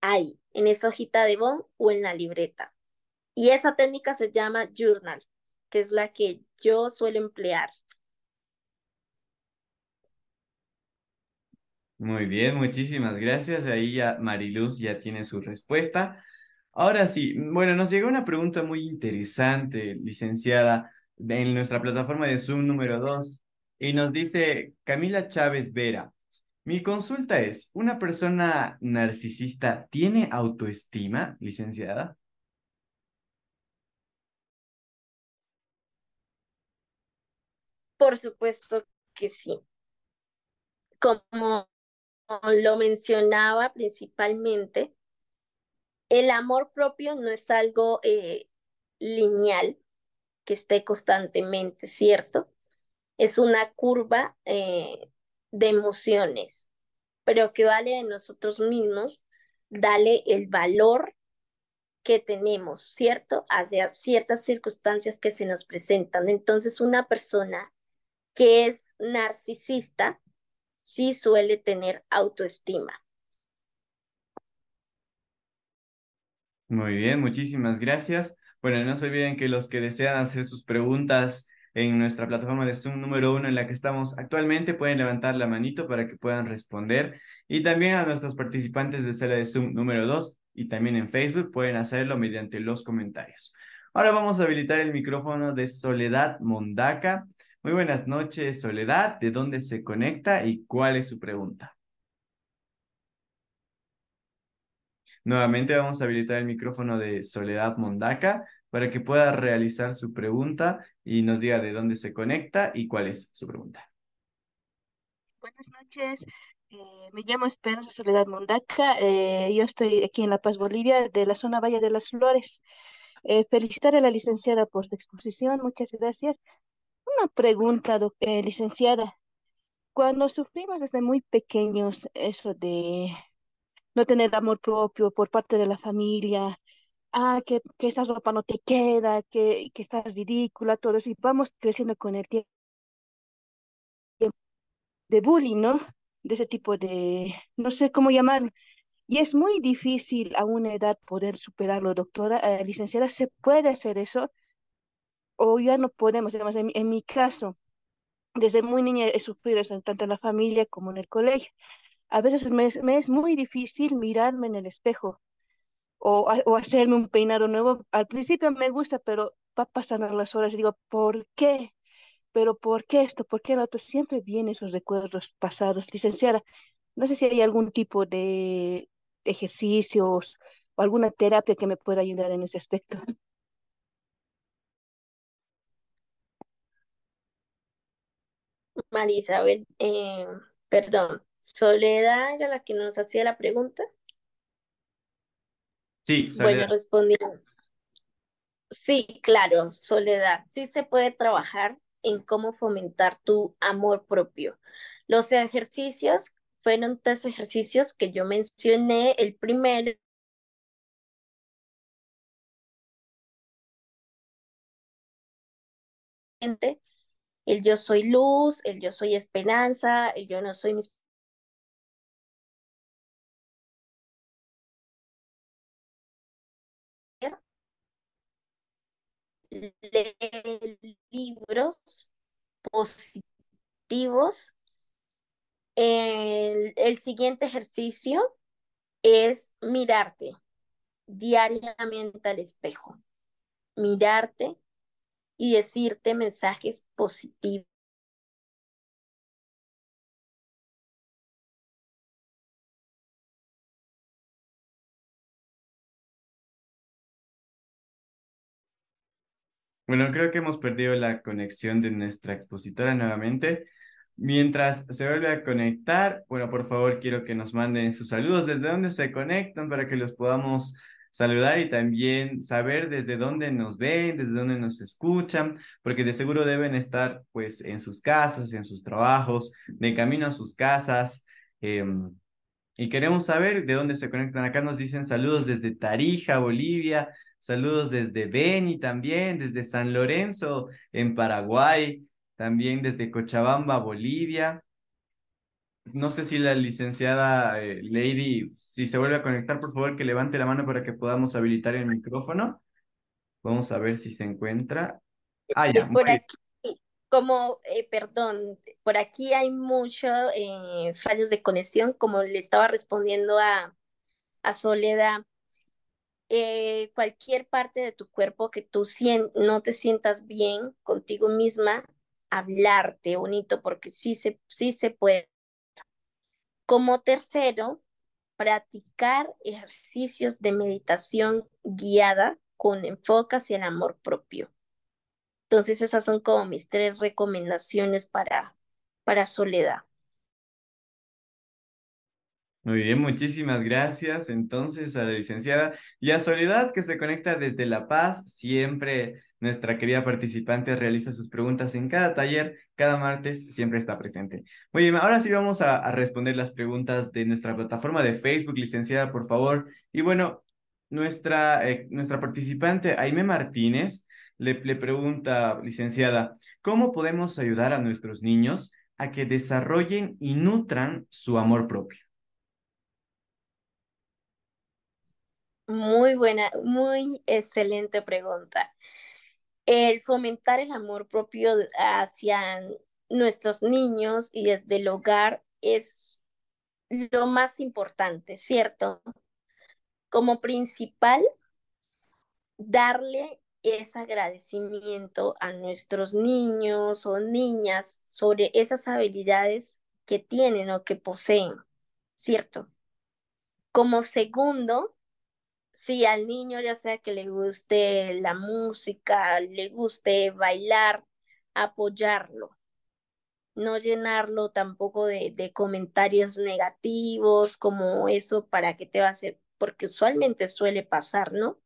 ahí, en esa hojita de bon o en la libreta. Y esa técnica se llama journal, que es la que yo suelo emplear. Muy bien, muchísimas gracias. Ahí ya Mariluz ya tiene su respuesta. Ahora sí, bueno, nos llegó una pregunta muy interesante, licenciada, en nuestra plataforma de Zoom número 2, y nos dice Camila Chávez Vera. Mi consulta es, ¿una persona narcisista tiene autoestima, licenciada? Por supuesto que sí. Como lo mencionaba principalmente, el amor propio no es algo eh, lineal que esté constantemente, ¿cierto? Es una curva eh, de emociones, pero que vale de nosotros mismos darle el valor que tenemos, ¿cierto? Hacia ciertas circunstancias que se nos presentan. Entonces, una persona que es narcisista sí suele tener autoestima. Muy bien, muchísimas gracias. Bueno, no se olviden que los que desean hacer sus preguntas en nuestra plataforma de Zoom número uno en la que estamos actualmente pueden levantar la manito para que puedan responder. Y también a nuestros participantes de sala de Zoom número dos y también en Facebook pueden hacerlo mediante los comentarios. Ahora vamos a habilitar el micrófono de Soledad Mondaca. Muy buenas noches, Soledad. ¿De dónde se conecta y cuál es su pregunta? Nuevamente vamos a habilitar el micrófono de Soledad Mondaca para que pueda realizar su pregunta y nos diga de dónde se conecta y cuál es su pregunta. Buenas noches, eh, me llamo Esperanza Soledad Mondaca, eh, yo estoy aquí en La Paz, Bolivia, de la zona Valle de las Flores. Eh, felicitar a la licenciada por su exposición, muchas gracias. Una pregunta, licenciada. cuando sufrimos desde muy pequeños eso de no tener amor propio por parte de la familia, ah, que, que esa ropa no te queda, que, que estás ridícula, todo eso, y vamos creciendo con el tiempo de bullying, ¿no? De ese tipo de, no sé cómo llamar. Y es muy difícil a una edad poder superarlo, doctora. Eh, licenciada, ¿se puede hacer eso? O ya no podemos, además, en, en mi caso, desde muy niña he sufrido eso, tanto en la familia como en el colegio. A veces me, me es muy difícil mirarme en el espejo o, o hacerme un peinado nuevo. Al principio me gusta, pero va pasando las horas y digo, ¿por qué? Pero ¿por qué esto? ¿Por qué lo otro? Siempre vienen esos recuerdos pasados. Licenciada, no sé si hay algún tipo de ejercicios o alguna terapia que me pueda ayudar en ese aspecto. María Isabel, eh, perdón, Soledad era la que nos hacía la pregunta. Sí, Bueno, respondiendo. Sí, claro, Soledad. Sí se puede trabajar en cómo fomentar tu amor propio. Los ejercicios fueron tres ejercicios que yo mencioné. El primero, el yo soy luz, el yo soy esperanza, el yo no soy mis leer libros positivos. El, el siguiente ejercicio es mirarte diariamente al espejo, mirarte y decirte mensajes positivos. Bueno, creo que hemos perdido la conexión de nuestra expositora nuevamente. Mientras se vuelve a conectar, bueno, por favor, quiero que nos manden sus saludos, desde dónde se conectan para que los podamos saludar y también saber desde dónde nos ven, desde dónde nos escuchan, porque de seguro deben estar pues en sus casas, en sus trabajos, de camino a sus casas. em, y queremos saber de dónde se conectan. Acá nos dicen saludos desde Tarija, Bolivia, saludos desde Beni también, desde San Lorenzo en Paraguay, también desde Cochabamba, Bolivia. No sé si la licenciada eh, Lady, si se vuelve a conectar, por favor que levante la mano para que podamos habilitar el micrófono. Vamos a ver si se encuentra. Ah, ya, muy Por aquí, como, eh, perdón, por aquí hay muchos eh, fallos de conexión, como le estaba respondiendo a, a Soledad. Eh, cualquier parte de tu cuerpo que tú no te sientas bien contigo misma, hablarte bonito, porque sí se, sí se puede. Como tercero, practicar ejercicios de meditación guiada con enfoque hacia el amor propio. Entonces, esas son como mis tres recomendaciones para, para Soledad. Muy bien, muchísimas gracias entonces a la licenciada y a Soledad que se conecta desde La Paz. Siempre nuestra querida participante realiza sus preguntas en cada taller, cada martes siempre está presente. Muy bien, ahora sí vamos a, responder las preguntas de nuestra plataforma de Facebook, licenciada, por favor. Y bueno, nuestra, eh, nuestra participante, Aime Martínez, le, le pregunta, licenciada, ¿cómo podemos ayudar a nuestros niños a que desarrollen y nutran su amor propio? Muy buena, muy excelente pregunta. El fomentar el amor propio hacia nuestros niños y desde el hogar es lo más importante, ¿cierto? Como principal, darle ese agradecimiento a nuestros niños o niñas sobre esas habilidades que tienen o que poseen, ¿cierto? Como segundo, si al niño ya sea que le guste la música, le guste bailar, apoyarlo, no llenarlo tampoco de, comentarios negativos como eso para que te va a hacer, porque usualmente suele pasar, ¿no?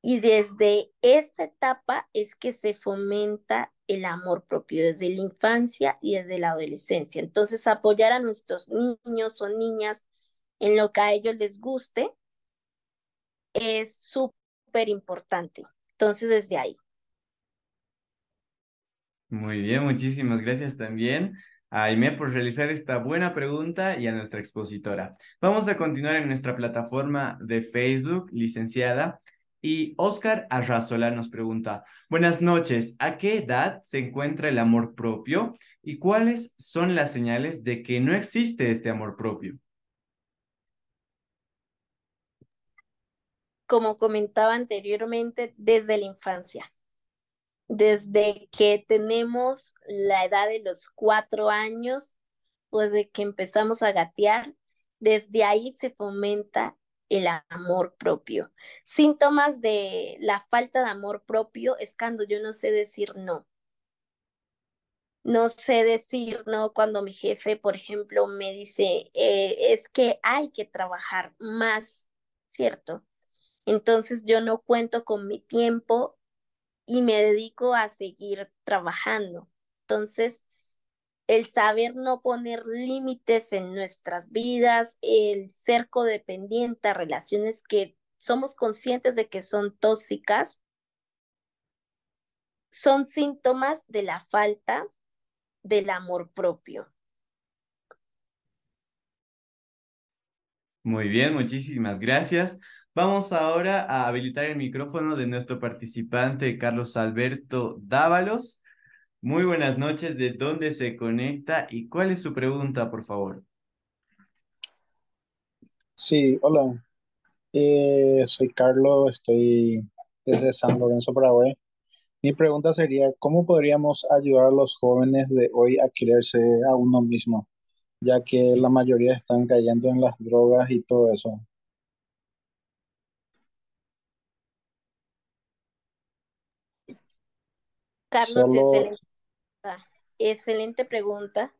Y desde esa etapa es que se fomenta el amor propio, desde la infancia y desde la adolescencia. Entonces, apoyar a nuestros niños o niñas en lo que a ellos les guste es súper importante. Entonces, desde ahí. Muy bien, muchísimas gracias también a Aime por realizar esta buena pregunta y a nuestra expositora. Vamos a continuar en nuestra plataforma de Facebook, licenciada. Y Oscar Arrazola nos pregunta, buenas noches, ¿a qué edad se encuentra el amor propio y cuáles son las señales de que no existe este amor propio? Como comentaba anteriormente, desde la infancia desde que tenemos la edad de los cuatro años, pues de que empezamos a gatear, desde ahí se fomenta el amor propio. Síntomas de la falta de amor propio es cuando yo no sé decir no. No sé decir no cuando mi jefe, por ejemplo, me dice, eh, es que hay que trabajar más, ¿cierto? Entonces yo no cuento con mi tiempo y me dedico a seguir trabajando. Entonces, el saber no poner límites en nuestras vidas, el ser codependiente a relaciones que somos conscientes de que son tóxicas, son síntomas de la falta del amor propio. Muy bien, muchísimas gracias. Vamos ahora a habilitar el micrófono de nuestro participante Carlos Alberto Dávalos. Muy buenas noches, ¿de dónde se conecta y cuál es su pregunta, por favor? Sí, hola. Eh, soy Carlos, estoy desde San Lorenzo, Paraguay. Mi pregunta sería, ¿cómo podríamos ayudar a los jóvenes de hoy a quererse a uno mismo, ya que la mayoría están cayendo en las drogas y todo eso? Carlos, excelente, excelente pregunta.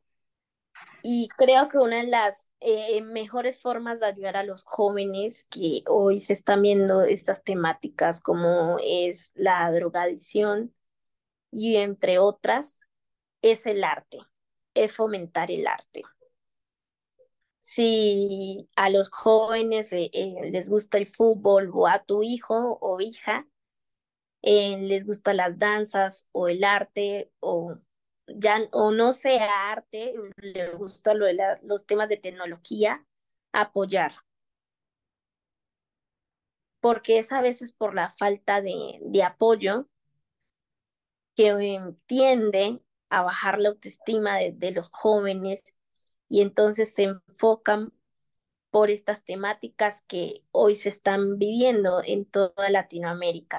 Y creo que una de las eh, mejores formas de ayudar a los jóvenes que hoy se están viendo estas temáticas como es la drogadicción y entre otras, es el arte, es fomentar el arte. Si a los jóvenes eh, eh, les gusta el fútbol o a tu hijo o hija, les gustan las danzas o el arte o ya o no sea arte, le gusta lo de los temas de tecnología, apoyar. Porque es a veces por la falta de, de apoyo que tiende a bajar la autoestima de, de los jóvenes y entonces se enfocan por estas temáticas que hoy se están viviendo en toda Latinoamérica.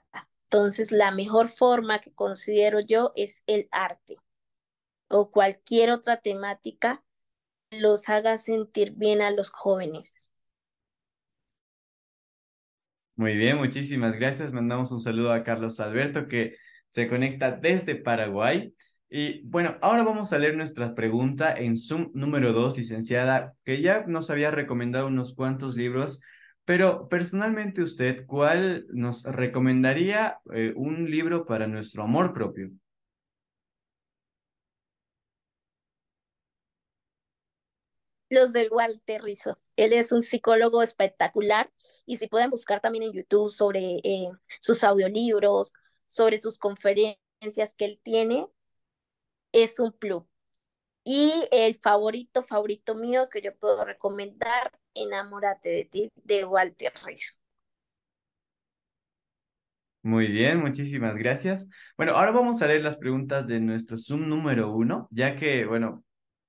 Entonces, la mejor forma que considero yo es el arte o cualquier otra temática los haga sentir bien a los jóvenes. Muy bien, muchísimas gracias. Mandamos un saludo a Carlos Alberto que se conecta desde Paraguay. Y bueno, ahora vamos a leer nuestra pregunta en Zoom número 2, licenciada, que ya nos había recomendado unos cuantos libros pero personalmente usted, ¿cuál nos recomendaría eh, un libro para nuestro amor propio? Los del Walter Rizzo. Él es un psicólogo espectacular y si pueden buscar también en YouTube sobre eh, sus audiolibros, sobre sus conferencias que él tiene, es un plus. Y el favorito, favorito mío que yo puedo recomendar Enamórate de ti de Walter Rizzo. Muy bien, muchísimas gracias. Bueno, ahora vamos a leer las preguntas de nuestro Zoom número uno, ya que, bueno,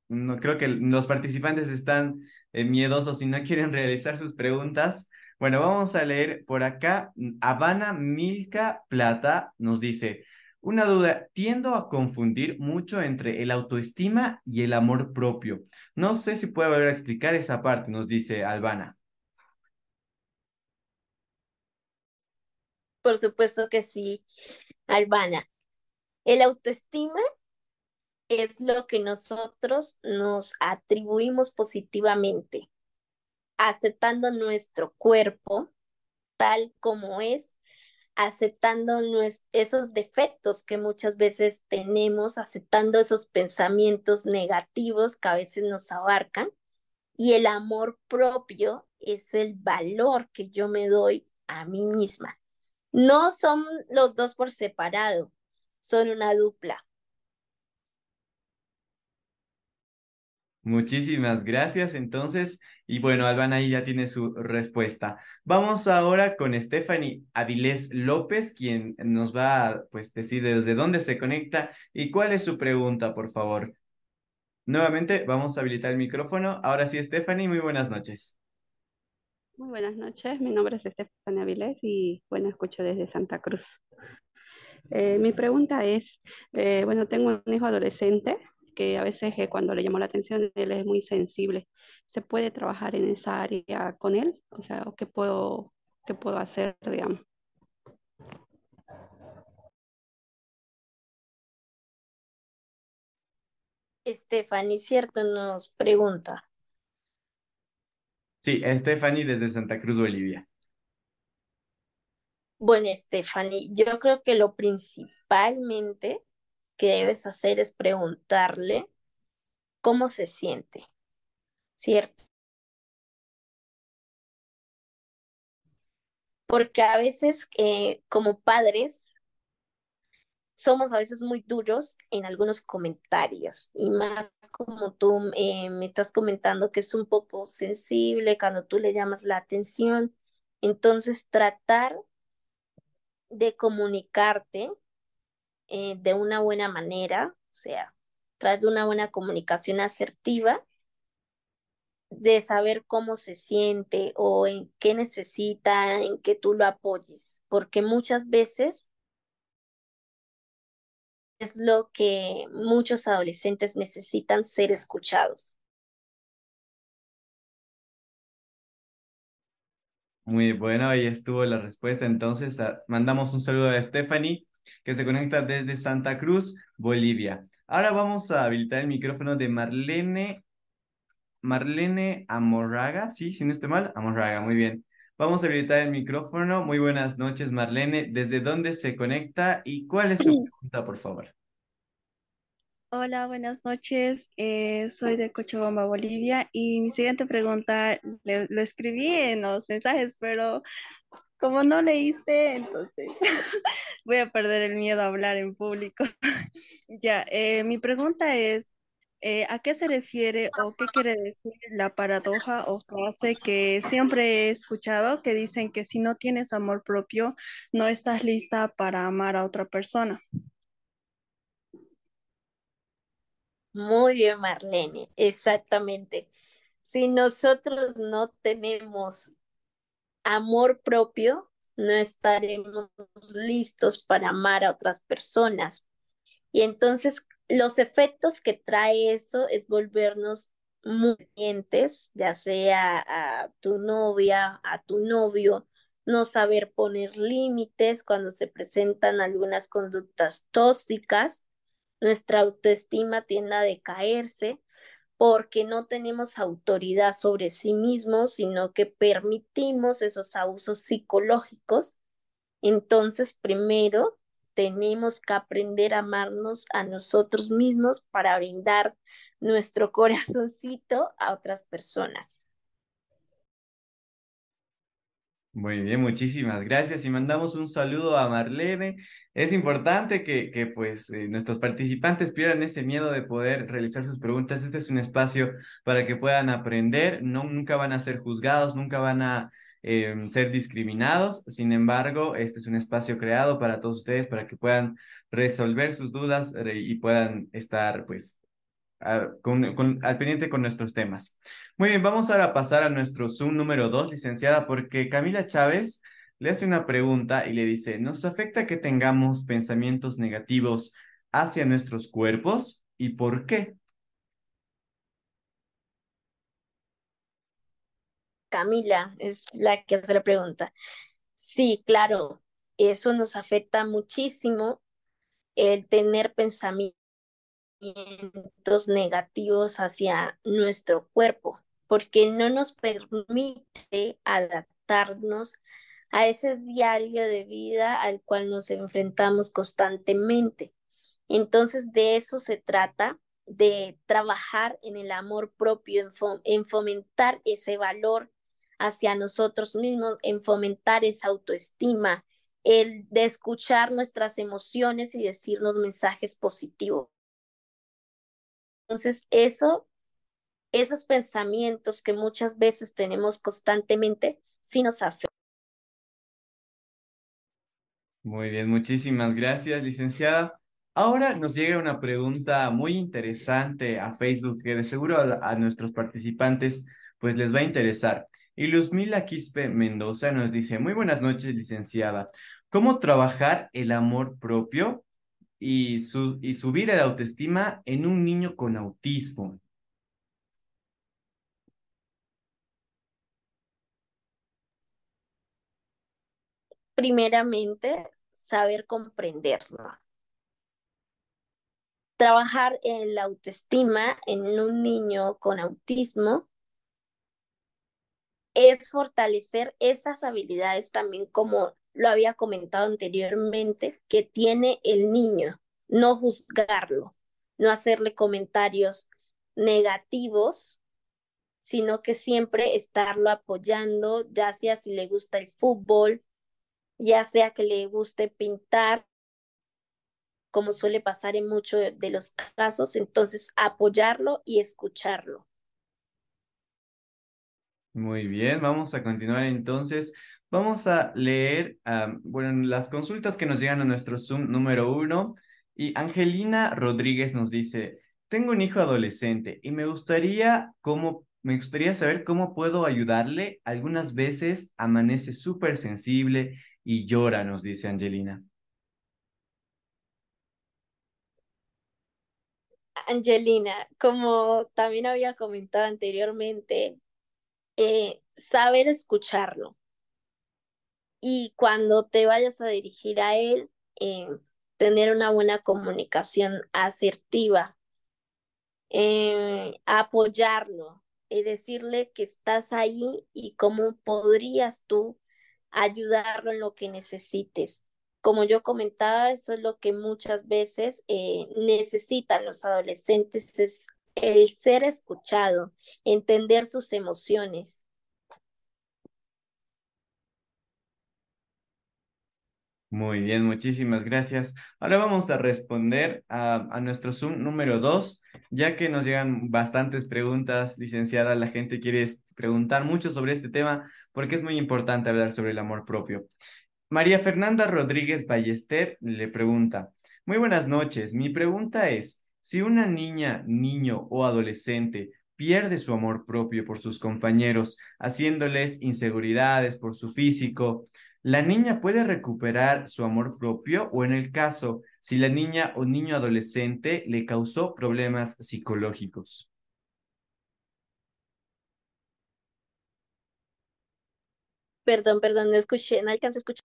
no creo que los participantes están eh, miedosos y no quieren realizar sus preguntas. Bueno, vamos a leer por acá. Habana Milka Plata nos dice, una duda, tiendo a confundir mucho entre el autoestima y el amor propio. No sé si puede volver a explicar esa parte, nos dice Albana. Por supuesto que sí, Albana. El autoestima es lo que nosotros nos atribuimos positivamente, aceptando nuestro cuerpo tal como es aceptando esos defectos que muchas veces tenemos, aceptando esos pensamientos negativos que a veces nos abarcan. Y el amor propio es el valor que yo me doy a mí misma. No son los dos por separado, son una dupla. Muchísimas gracias. Entonces, y bueno, Alban ahí ya tiene su respuesta. Vamos ahora con Stephanie Avilés López, quien nos va a pues, decir desde dónde se conecta y cuál es su pregunta, por favor. Nuevamente, vamos a habilitar el micrófono. Ahora sí, Stephanie, muy buenas noches. Muy buenas noches, mi nombre es Stephanie Avilés y bueno, escucho desde Santa Cruz. Eh, mi pregunta es, eh, bueno, tengo un hijo adolescente que a veces eh, cuando le llamó la atención, él es muy sensible. ¿Se puede trabajar en esa área con él? O sea, ¿qué puedo, qué puedo hacer, digamos? Stephanie, cierto, nos pregunta. Sí, Stephanie desde Santa Cruz, Bolivia. Bueno, Stephanie, yo creo que lo principalmente que debes hacer es preguntarle cómo se siente, ¿cierto? Porque a veces eh, como padres somos a veces muy duros en algunos comentarios y más como tú eh, me estás comentando que es un poco sensible cuando tú le llamas la atención. Entonces tratar de comunicarte eh, de una buena manera, o sea, tras de una buena comunicación asertiva, de saber cómo se siente o en qué necesita, en qué tú lo apoyes, porque muchas veces es lo que muchos adolescentes necesitan ser escuchados. Muy bueno, ahí estuvo la respuesta. Entonces, ah, mandamos un saludo a Stephanie que se conecta desde Santa Cruz, Bolivia. Ahora vamos a habilitar el micrófono de Marlene, Marlene Amorraga, sí, si no estoy mal, Amorraga, muy bien. Vamos a habilitar el micrófono. Muy buenas noches, Marlene. ¿Desde dónde se conecta y cuál es su pregunta, por favor? Hola, buenas noches. Eh, soy de Cochabamba, Bolivia. Y mi siguiente pregunta lo escribí en los mensajes, pero como no leíste, entonces voy a perder el miedo a hablar en público. ya, eh, mi pregunta es, eh, ¿a qué se refiere o qué quiere decir la paradoja o frase que siempre he escuchado que dicen que si no tienes amor propio, no estás lista para amar a otra persona? Muy bien, Marlene, exactamente. Si nosotros no tenemos amor propio, no estaremos listos para amar a otras personas. Y entonces los efectos que trae eso es volvernos muy dientes, ya sea a tu novia, a tu novio, no saber poner límites cuando se presentan algunas conductas tóxicas, nuestra autoestima tiende a decaerse porque no tenemos autoridad sobre sí mismos, sino que permitimos esos abusos psicológicos. Entonces, primero tenemos que aprender a amarnos a nosotros mismos para brindar nuestro corazoncito a otras personas. Muy bien, muchísimas gracias y mandamos un saludo a Marlene. Es importante que, que pues eh, nuestros participantes pierdan ese miedo de poder realizar sus preguntas. Este es un espacio para que puedan aprender, no, nunca van a ser juzgados, nunca van a em, ser discriminados. Sin embargo, este es un espacio creado para todos ustedes para que puedan resolver sus dudas y puedan estar pues con, al pendiente con nuestros temas. Muy bien, vamos ahora a pasar a nuestro Zoom número 2, licenciada, porque Camila Chávez le hace una pregunta y le dice, ¿nos afecta que tengamos pensamientos negativos hacia nuestros cuerpos y por qué? Camila es la que hace la pregunta. Sí, claro, eso nos afecta muchísimo el tener pensamientos negativos hacia nuestro cuerpo, porque no nos permite adaptarnos a ese diario de vida al cual nos enfrentamos constantemente. Entonces, de eso se trata, de trabajar en el amor propio, en, fomentar ese valor hacia nosotros mismos, en fomentar esa autoestima, el de escuchar nuestras emociones y decirnos mensajes positivos. Entonces, eso, esos pensamientos que muchas veces tenemos constantemente, sí nos afectan. Muy bien, muchísimas gracias, licenciada. Ahora nos llega una pregunta muy interesante a Facebook que de seguro a, nuestros participantes pues les va a interesar. Y Luzmila Quispe Mendoza nos dice, muy buenas noches, licenciada. ¿Cómo trabajar el amor propio y, su, y subir el autoestima en un niño con autismo? primeramente saber comprenderlo. Trabajar en la autoestima en un niño con autismo es fortalecer esas habilidades también como lo había comentado anteriormente, que tiene el niño, no juzgarlo, no hacerle comentarios negativos, sino que siempre estarlo apoyando, ya sea si le gusta el fútbol, ya sea que le guste pintar, como suele pasar en muchos de los casos, entonces apoyarlo y escucharlo. Muy bien, vamos a continuar entonces. Vamos a leer, bueno, las consultas que nos llegan a nuestro Zoom número uno. Y Angelina Rodríguez nos dice, tengo un hijo adolescente y me gustaría me gustaría saber cómo puedo ayudarle. Algunas veces amanece súper sensible y llora, nos dice Angelina. Angelina, como también había comentado anteriormente, eh, saber escucharlo. Y cuando te vayas a dirigir a él, eh, tener una buena comunicación asertiva, eh, apoyarlo, y decirle que estás ahí y cómo podrías tú ayudarlo en lo que necesites. Como yo comentaba, eso es lo que muchas veces eh, necesitan los adolescentes, es el ser escuchado, entender sus emociones. Muy bien, muchísimas gracias. Ahora vamos a responder a, a nuestro Zoom número dos, ya que nos llegan bastantes preguntas, licenciada, la gente quiere preguntar mucho sobre este tema porque es muy importante hablar sobre el amor propio. María Fernanda Rodríguez Ballester le pregunta, muy buenas noches, mi pregunta es, si una niña, niño o adolescente pierde su amor propio por sus compañeros, haciéndoles inseguridades por su físico, ¿La niña puede recuperar su amor propio o en el caso si la niña o niño adolescente le causó problemas psicológicos? Perdón, perdón, no escuché, no alcancé a escuchar.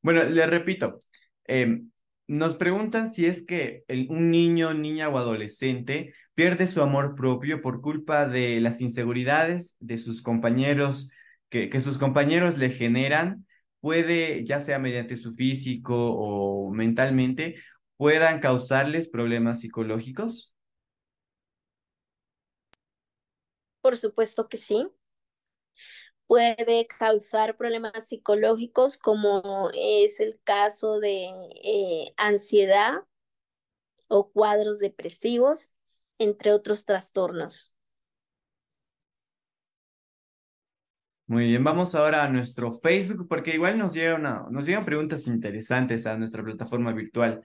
Bueno, le repito, em, nos preguntan si es que un niño, niña o adolescente pierde su amor propio por culpa de las inseguridades de sus compañeros que, sus compañeros le generan, puede, ya sea mediante su físico o mentalmente, puedan causarles problemas psicológicos? Por supuesto que sí. Puede causar problemas psicológicos como es el caso de eh, ansiedad o cuadros depresivos, entre otros trastornos. Muy bien, vamos ahora a nuestro Facebook porque igual nos, llega una, nos llegan preguntas interesantes a nuestra plataforma virtual.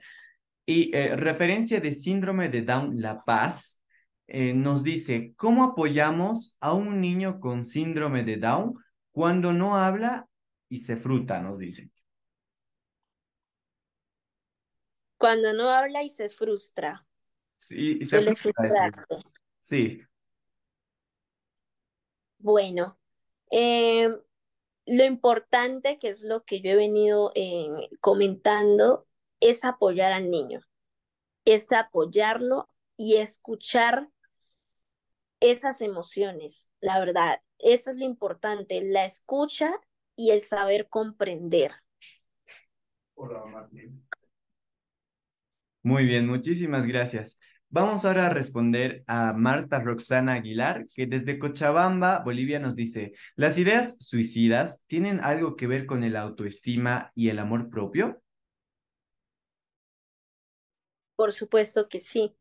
Y eh, referencia de síndrome de Down La Paz eh, nos dice, ¿cómo apoyamos a un niño con síndrome de Down cuando no habla y se fruta? Nos dice. Cuando no habla y se frustra. Sí, y se frustra. Sí. Bueno, eh, lo importante, que es lo que yo he venido eh, comentando, es apoyar al niño, es apoyarlo y escuchar esas emociones, la verdad. Eso es lo importante, la escucha y el saber comprender. Muy bien, muchísimas gracias. Vamos ahora a responder a Marta Roxana Aguilar, que desde Cochabamba, Bolivia, nos dice, ¿las ideas suicidas tienen algo que ver con el autoestima y el amor propio? Por supuesto que sí.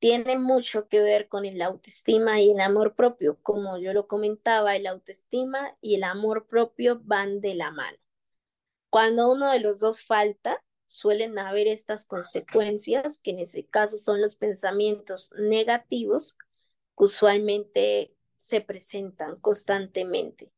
Tiene mucho que ver con el autoestima y el amor propio. Como yo lo comentaba, el autoestima y el amor propio van de la mano. Cuando uno de los dos falta, suelen haber estas consecuencias, que en ese caso son los pensamientos negativos, que usualmente se presentan constantemente.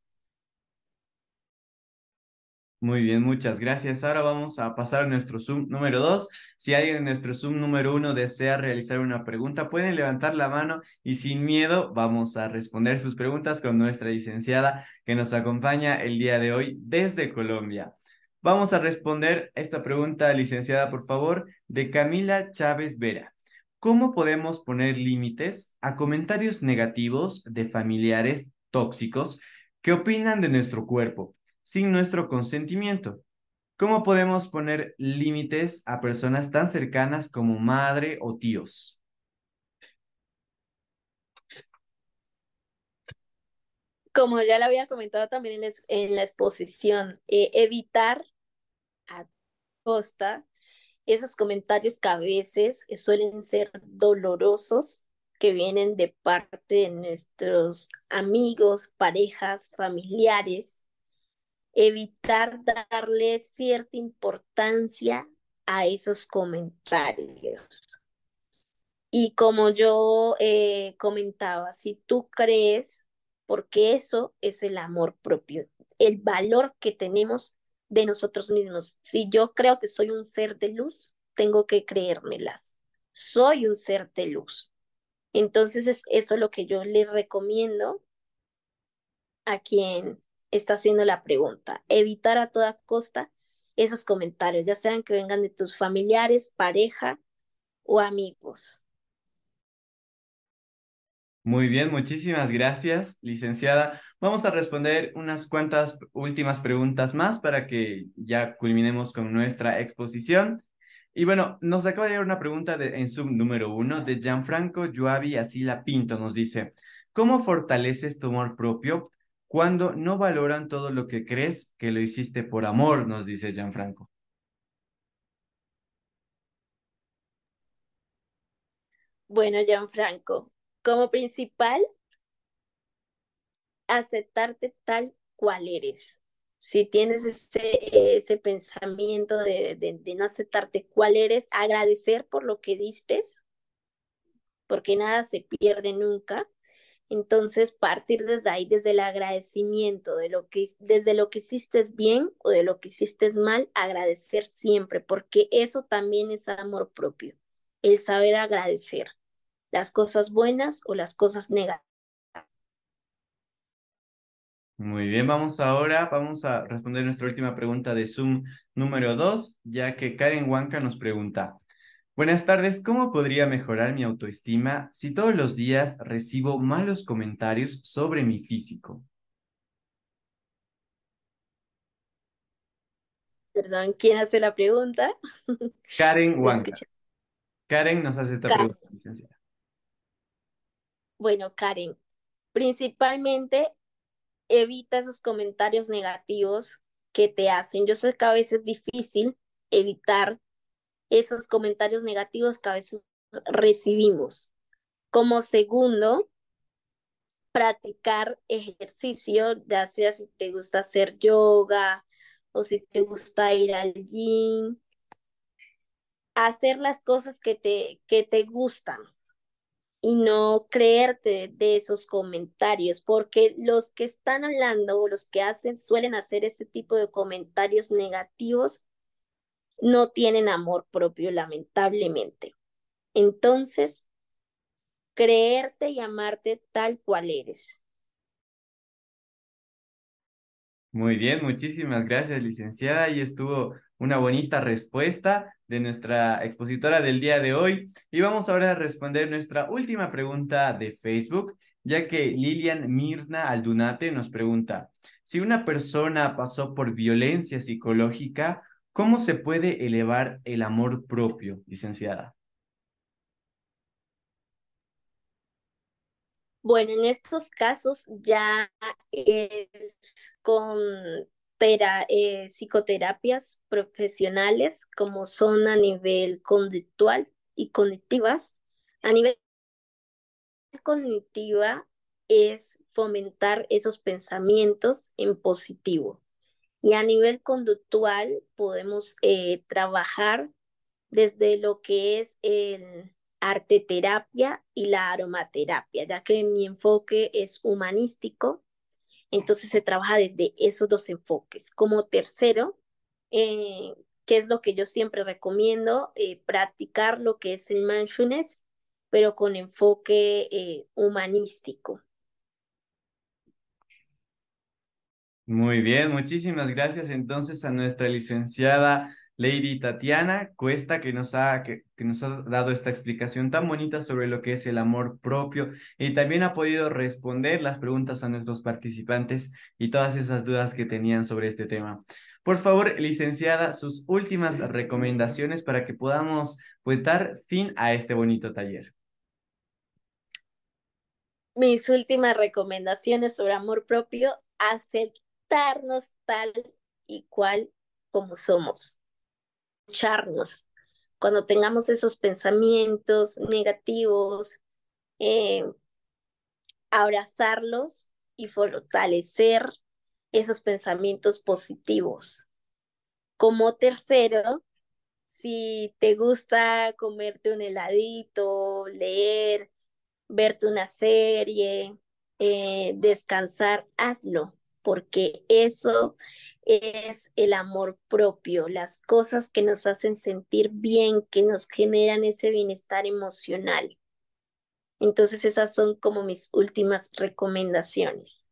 Muy bien, muchas gracias. Ahora vamos a pasar a nuestro Zoom número dos. Si alguien en nuestro Zoom número uno desea realizar una pregunta, pueden levantar la mano y sin miedo vamos a responder sus preguntas con nuestra licenciada que nos acompaña el día de hoy desde Colombia. Vamos a responder esta pregunta, licenciada, por favor, de Camila Chávez Vera. ¿Cómo podemos poner límites a comentarios negativos de familiares tóxicos que opinan de nuestro cuerpo sin nuestro consentimiento? ¿Cómo podemos poner límites a personas tan cercanas como madre o tíos? Como ya lo había comentado también en, la exposición, eh, evitar a costa esos comentarios que a veces suelen ser dolorosos, que vienen de parte de nuestros amigos, parejas, familiares, evitar darle cierta importancia a esos comentarios. Y como yo eh, comentaba, si tú crees, porque eso es el amor propio, el valor que tenemos de nosotros mismos. Si yo creo que soy un ser de luz, tengo que creérmelas. Soy un ser de luz. Entonces, es eso lo que yo le recomiendo a quien está haciendo la pregunta. Evitar a toda costa esos comentarios, ya sean que vengan de tus familiares, pareja o amigos. Muy bien, muchísimas gracias, licenciada. Vamos a responder unas cuantas últimas preguntas más para que ya culminemos con nuestra exposición. Y bueno, nos acaba de llegar una pregunta en sub número uno de Gianfranco Yuavi Asila Pinto. Nos dice, ¿cómo fortaleces tu amor propio cuando no valoran todo lo que crees que lo hiciste por amor? Nos dice Gianfranco. Bueno, Gianfranco, como principal, aceptarte tal cual eres. Si tienes ese, ese pensamiento de, de, no aceptarte cuál eres, agradecer por lo que diste, porque nada se pierde nunca. Entonces, partir desde ahí, desde el agradecimiento, de lo que, desde lo que hiciste bien o de lo que hiciste mal, agradecer siempre, porque eso también es amor propio, el saber agradecer las cosas buenas o las cosas negativas. Muy bien, vamos ahora, vamos a responder nuestra última pregunta de Zoom número dos, ya que Karen Huanca nos pregunta, buenas tardes, ¿cómo podría mejorar mi autoestima si todos los días recibo malos comentarios sobre mi físico? Perdón, ¿quién hace la pregunta? Karen Huanca. Karen nos hace esta pregunta, licenciada. Bueno, Karen, principalmente evita esos comentarios negativos que te hacen. Yo sé que a veces es difícil evitar esos comentarios negativos que a veces recibimos. Como segundo, practicar ejercicio, ya sea si te gusta hacer yoga o si te gusta ir al gym, hacer las cosas que te, que te gustan y no creerte de esos comentarios, porque los que están hablando o los que hacen suelen hacer este tipo de comentarios negativos no tienen amor propio, lamentablemente. Entonces, creerte y amarte tal cual eres. Muy bien, muchísimas gracias, licenciada. Y estuvo una bonita respuesta de nuestra expositora del día de hoy. Y vamos ahora a responder nuestra última pregunta de Facebook, ya que Lilian Mirna Aldunate nos pregunta, si una persona pasó por violencia psicológica, ¿cómo se puede elevar el amor propio, licenciada? Bueno, en estos casos ya es con eh, psicoterapias profesionales como son a nivel conductual y cognitivas. A nivel cognitiva es fomentar esos pensamientos en positivo. Y a nivel conductual podemos eh, trabajar desde lo que es el arte terapia y la aromaterapia, ya que mi enfoque es humanístico entonces se trabaja desde esos dos enfoques. Como tercero, eh, que es lo que yo siempre recomiendo, eh, practicar lo que es el mindfulness, pero con enfoque eh, humanístico. Muy bien, muchísimas gracias entonces a nuestra licenciada Lady Tatiana Cuesta, que nos, ha, que, nos ha dado esta explicación tan bonita sobre lo que es el amor propio y también ha podido responder las preguntas a nuestros participantes y todas esas dudas que tenían sobre este tema. Por favor, licenciada, sus últimas recomendaciones para que podamos pues dar fin a este bonito taller. Mis últimas recomendaciones sobre amor propio, aceptarnos tal y cual como somos Cuando tengamos esos pensamientos negativos, eh, abrazarlos y fortalecer esos pensamientos positivos. Como tercero, si te gusta comerte un heladito, leer, verte una serie, eh, descansar, hazlo, porque eso es el amor propio, las cosas que nos hacen sentir bien, que nos generan ese bienestar emocional. Entonces esas son como mis últimas recomendaciones.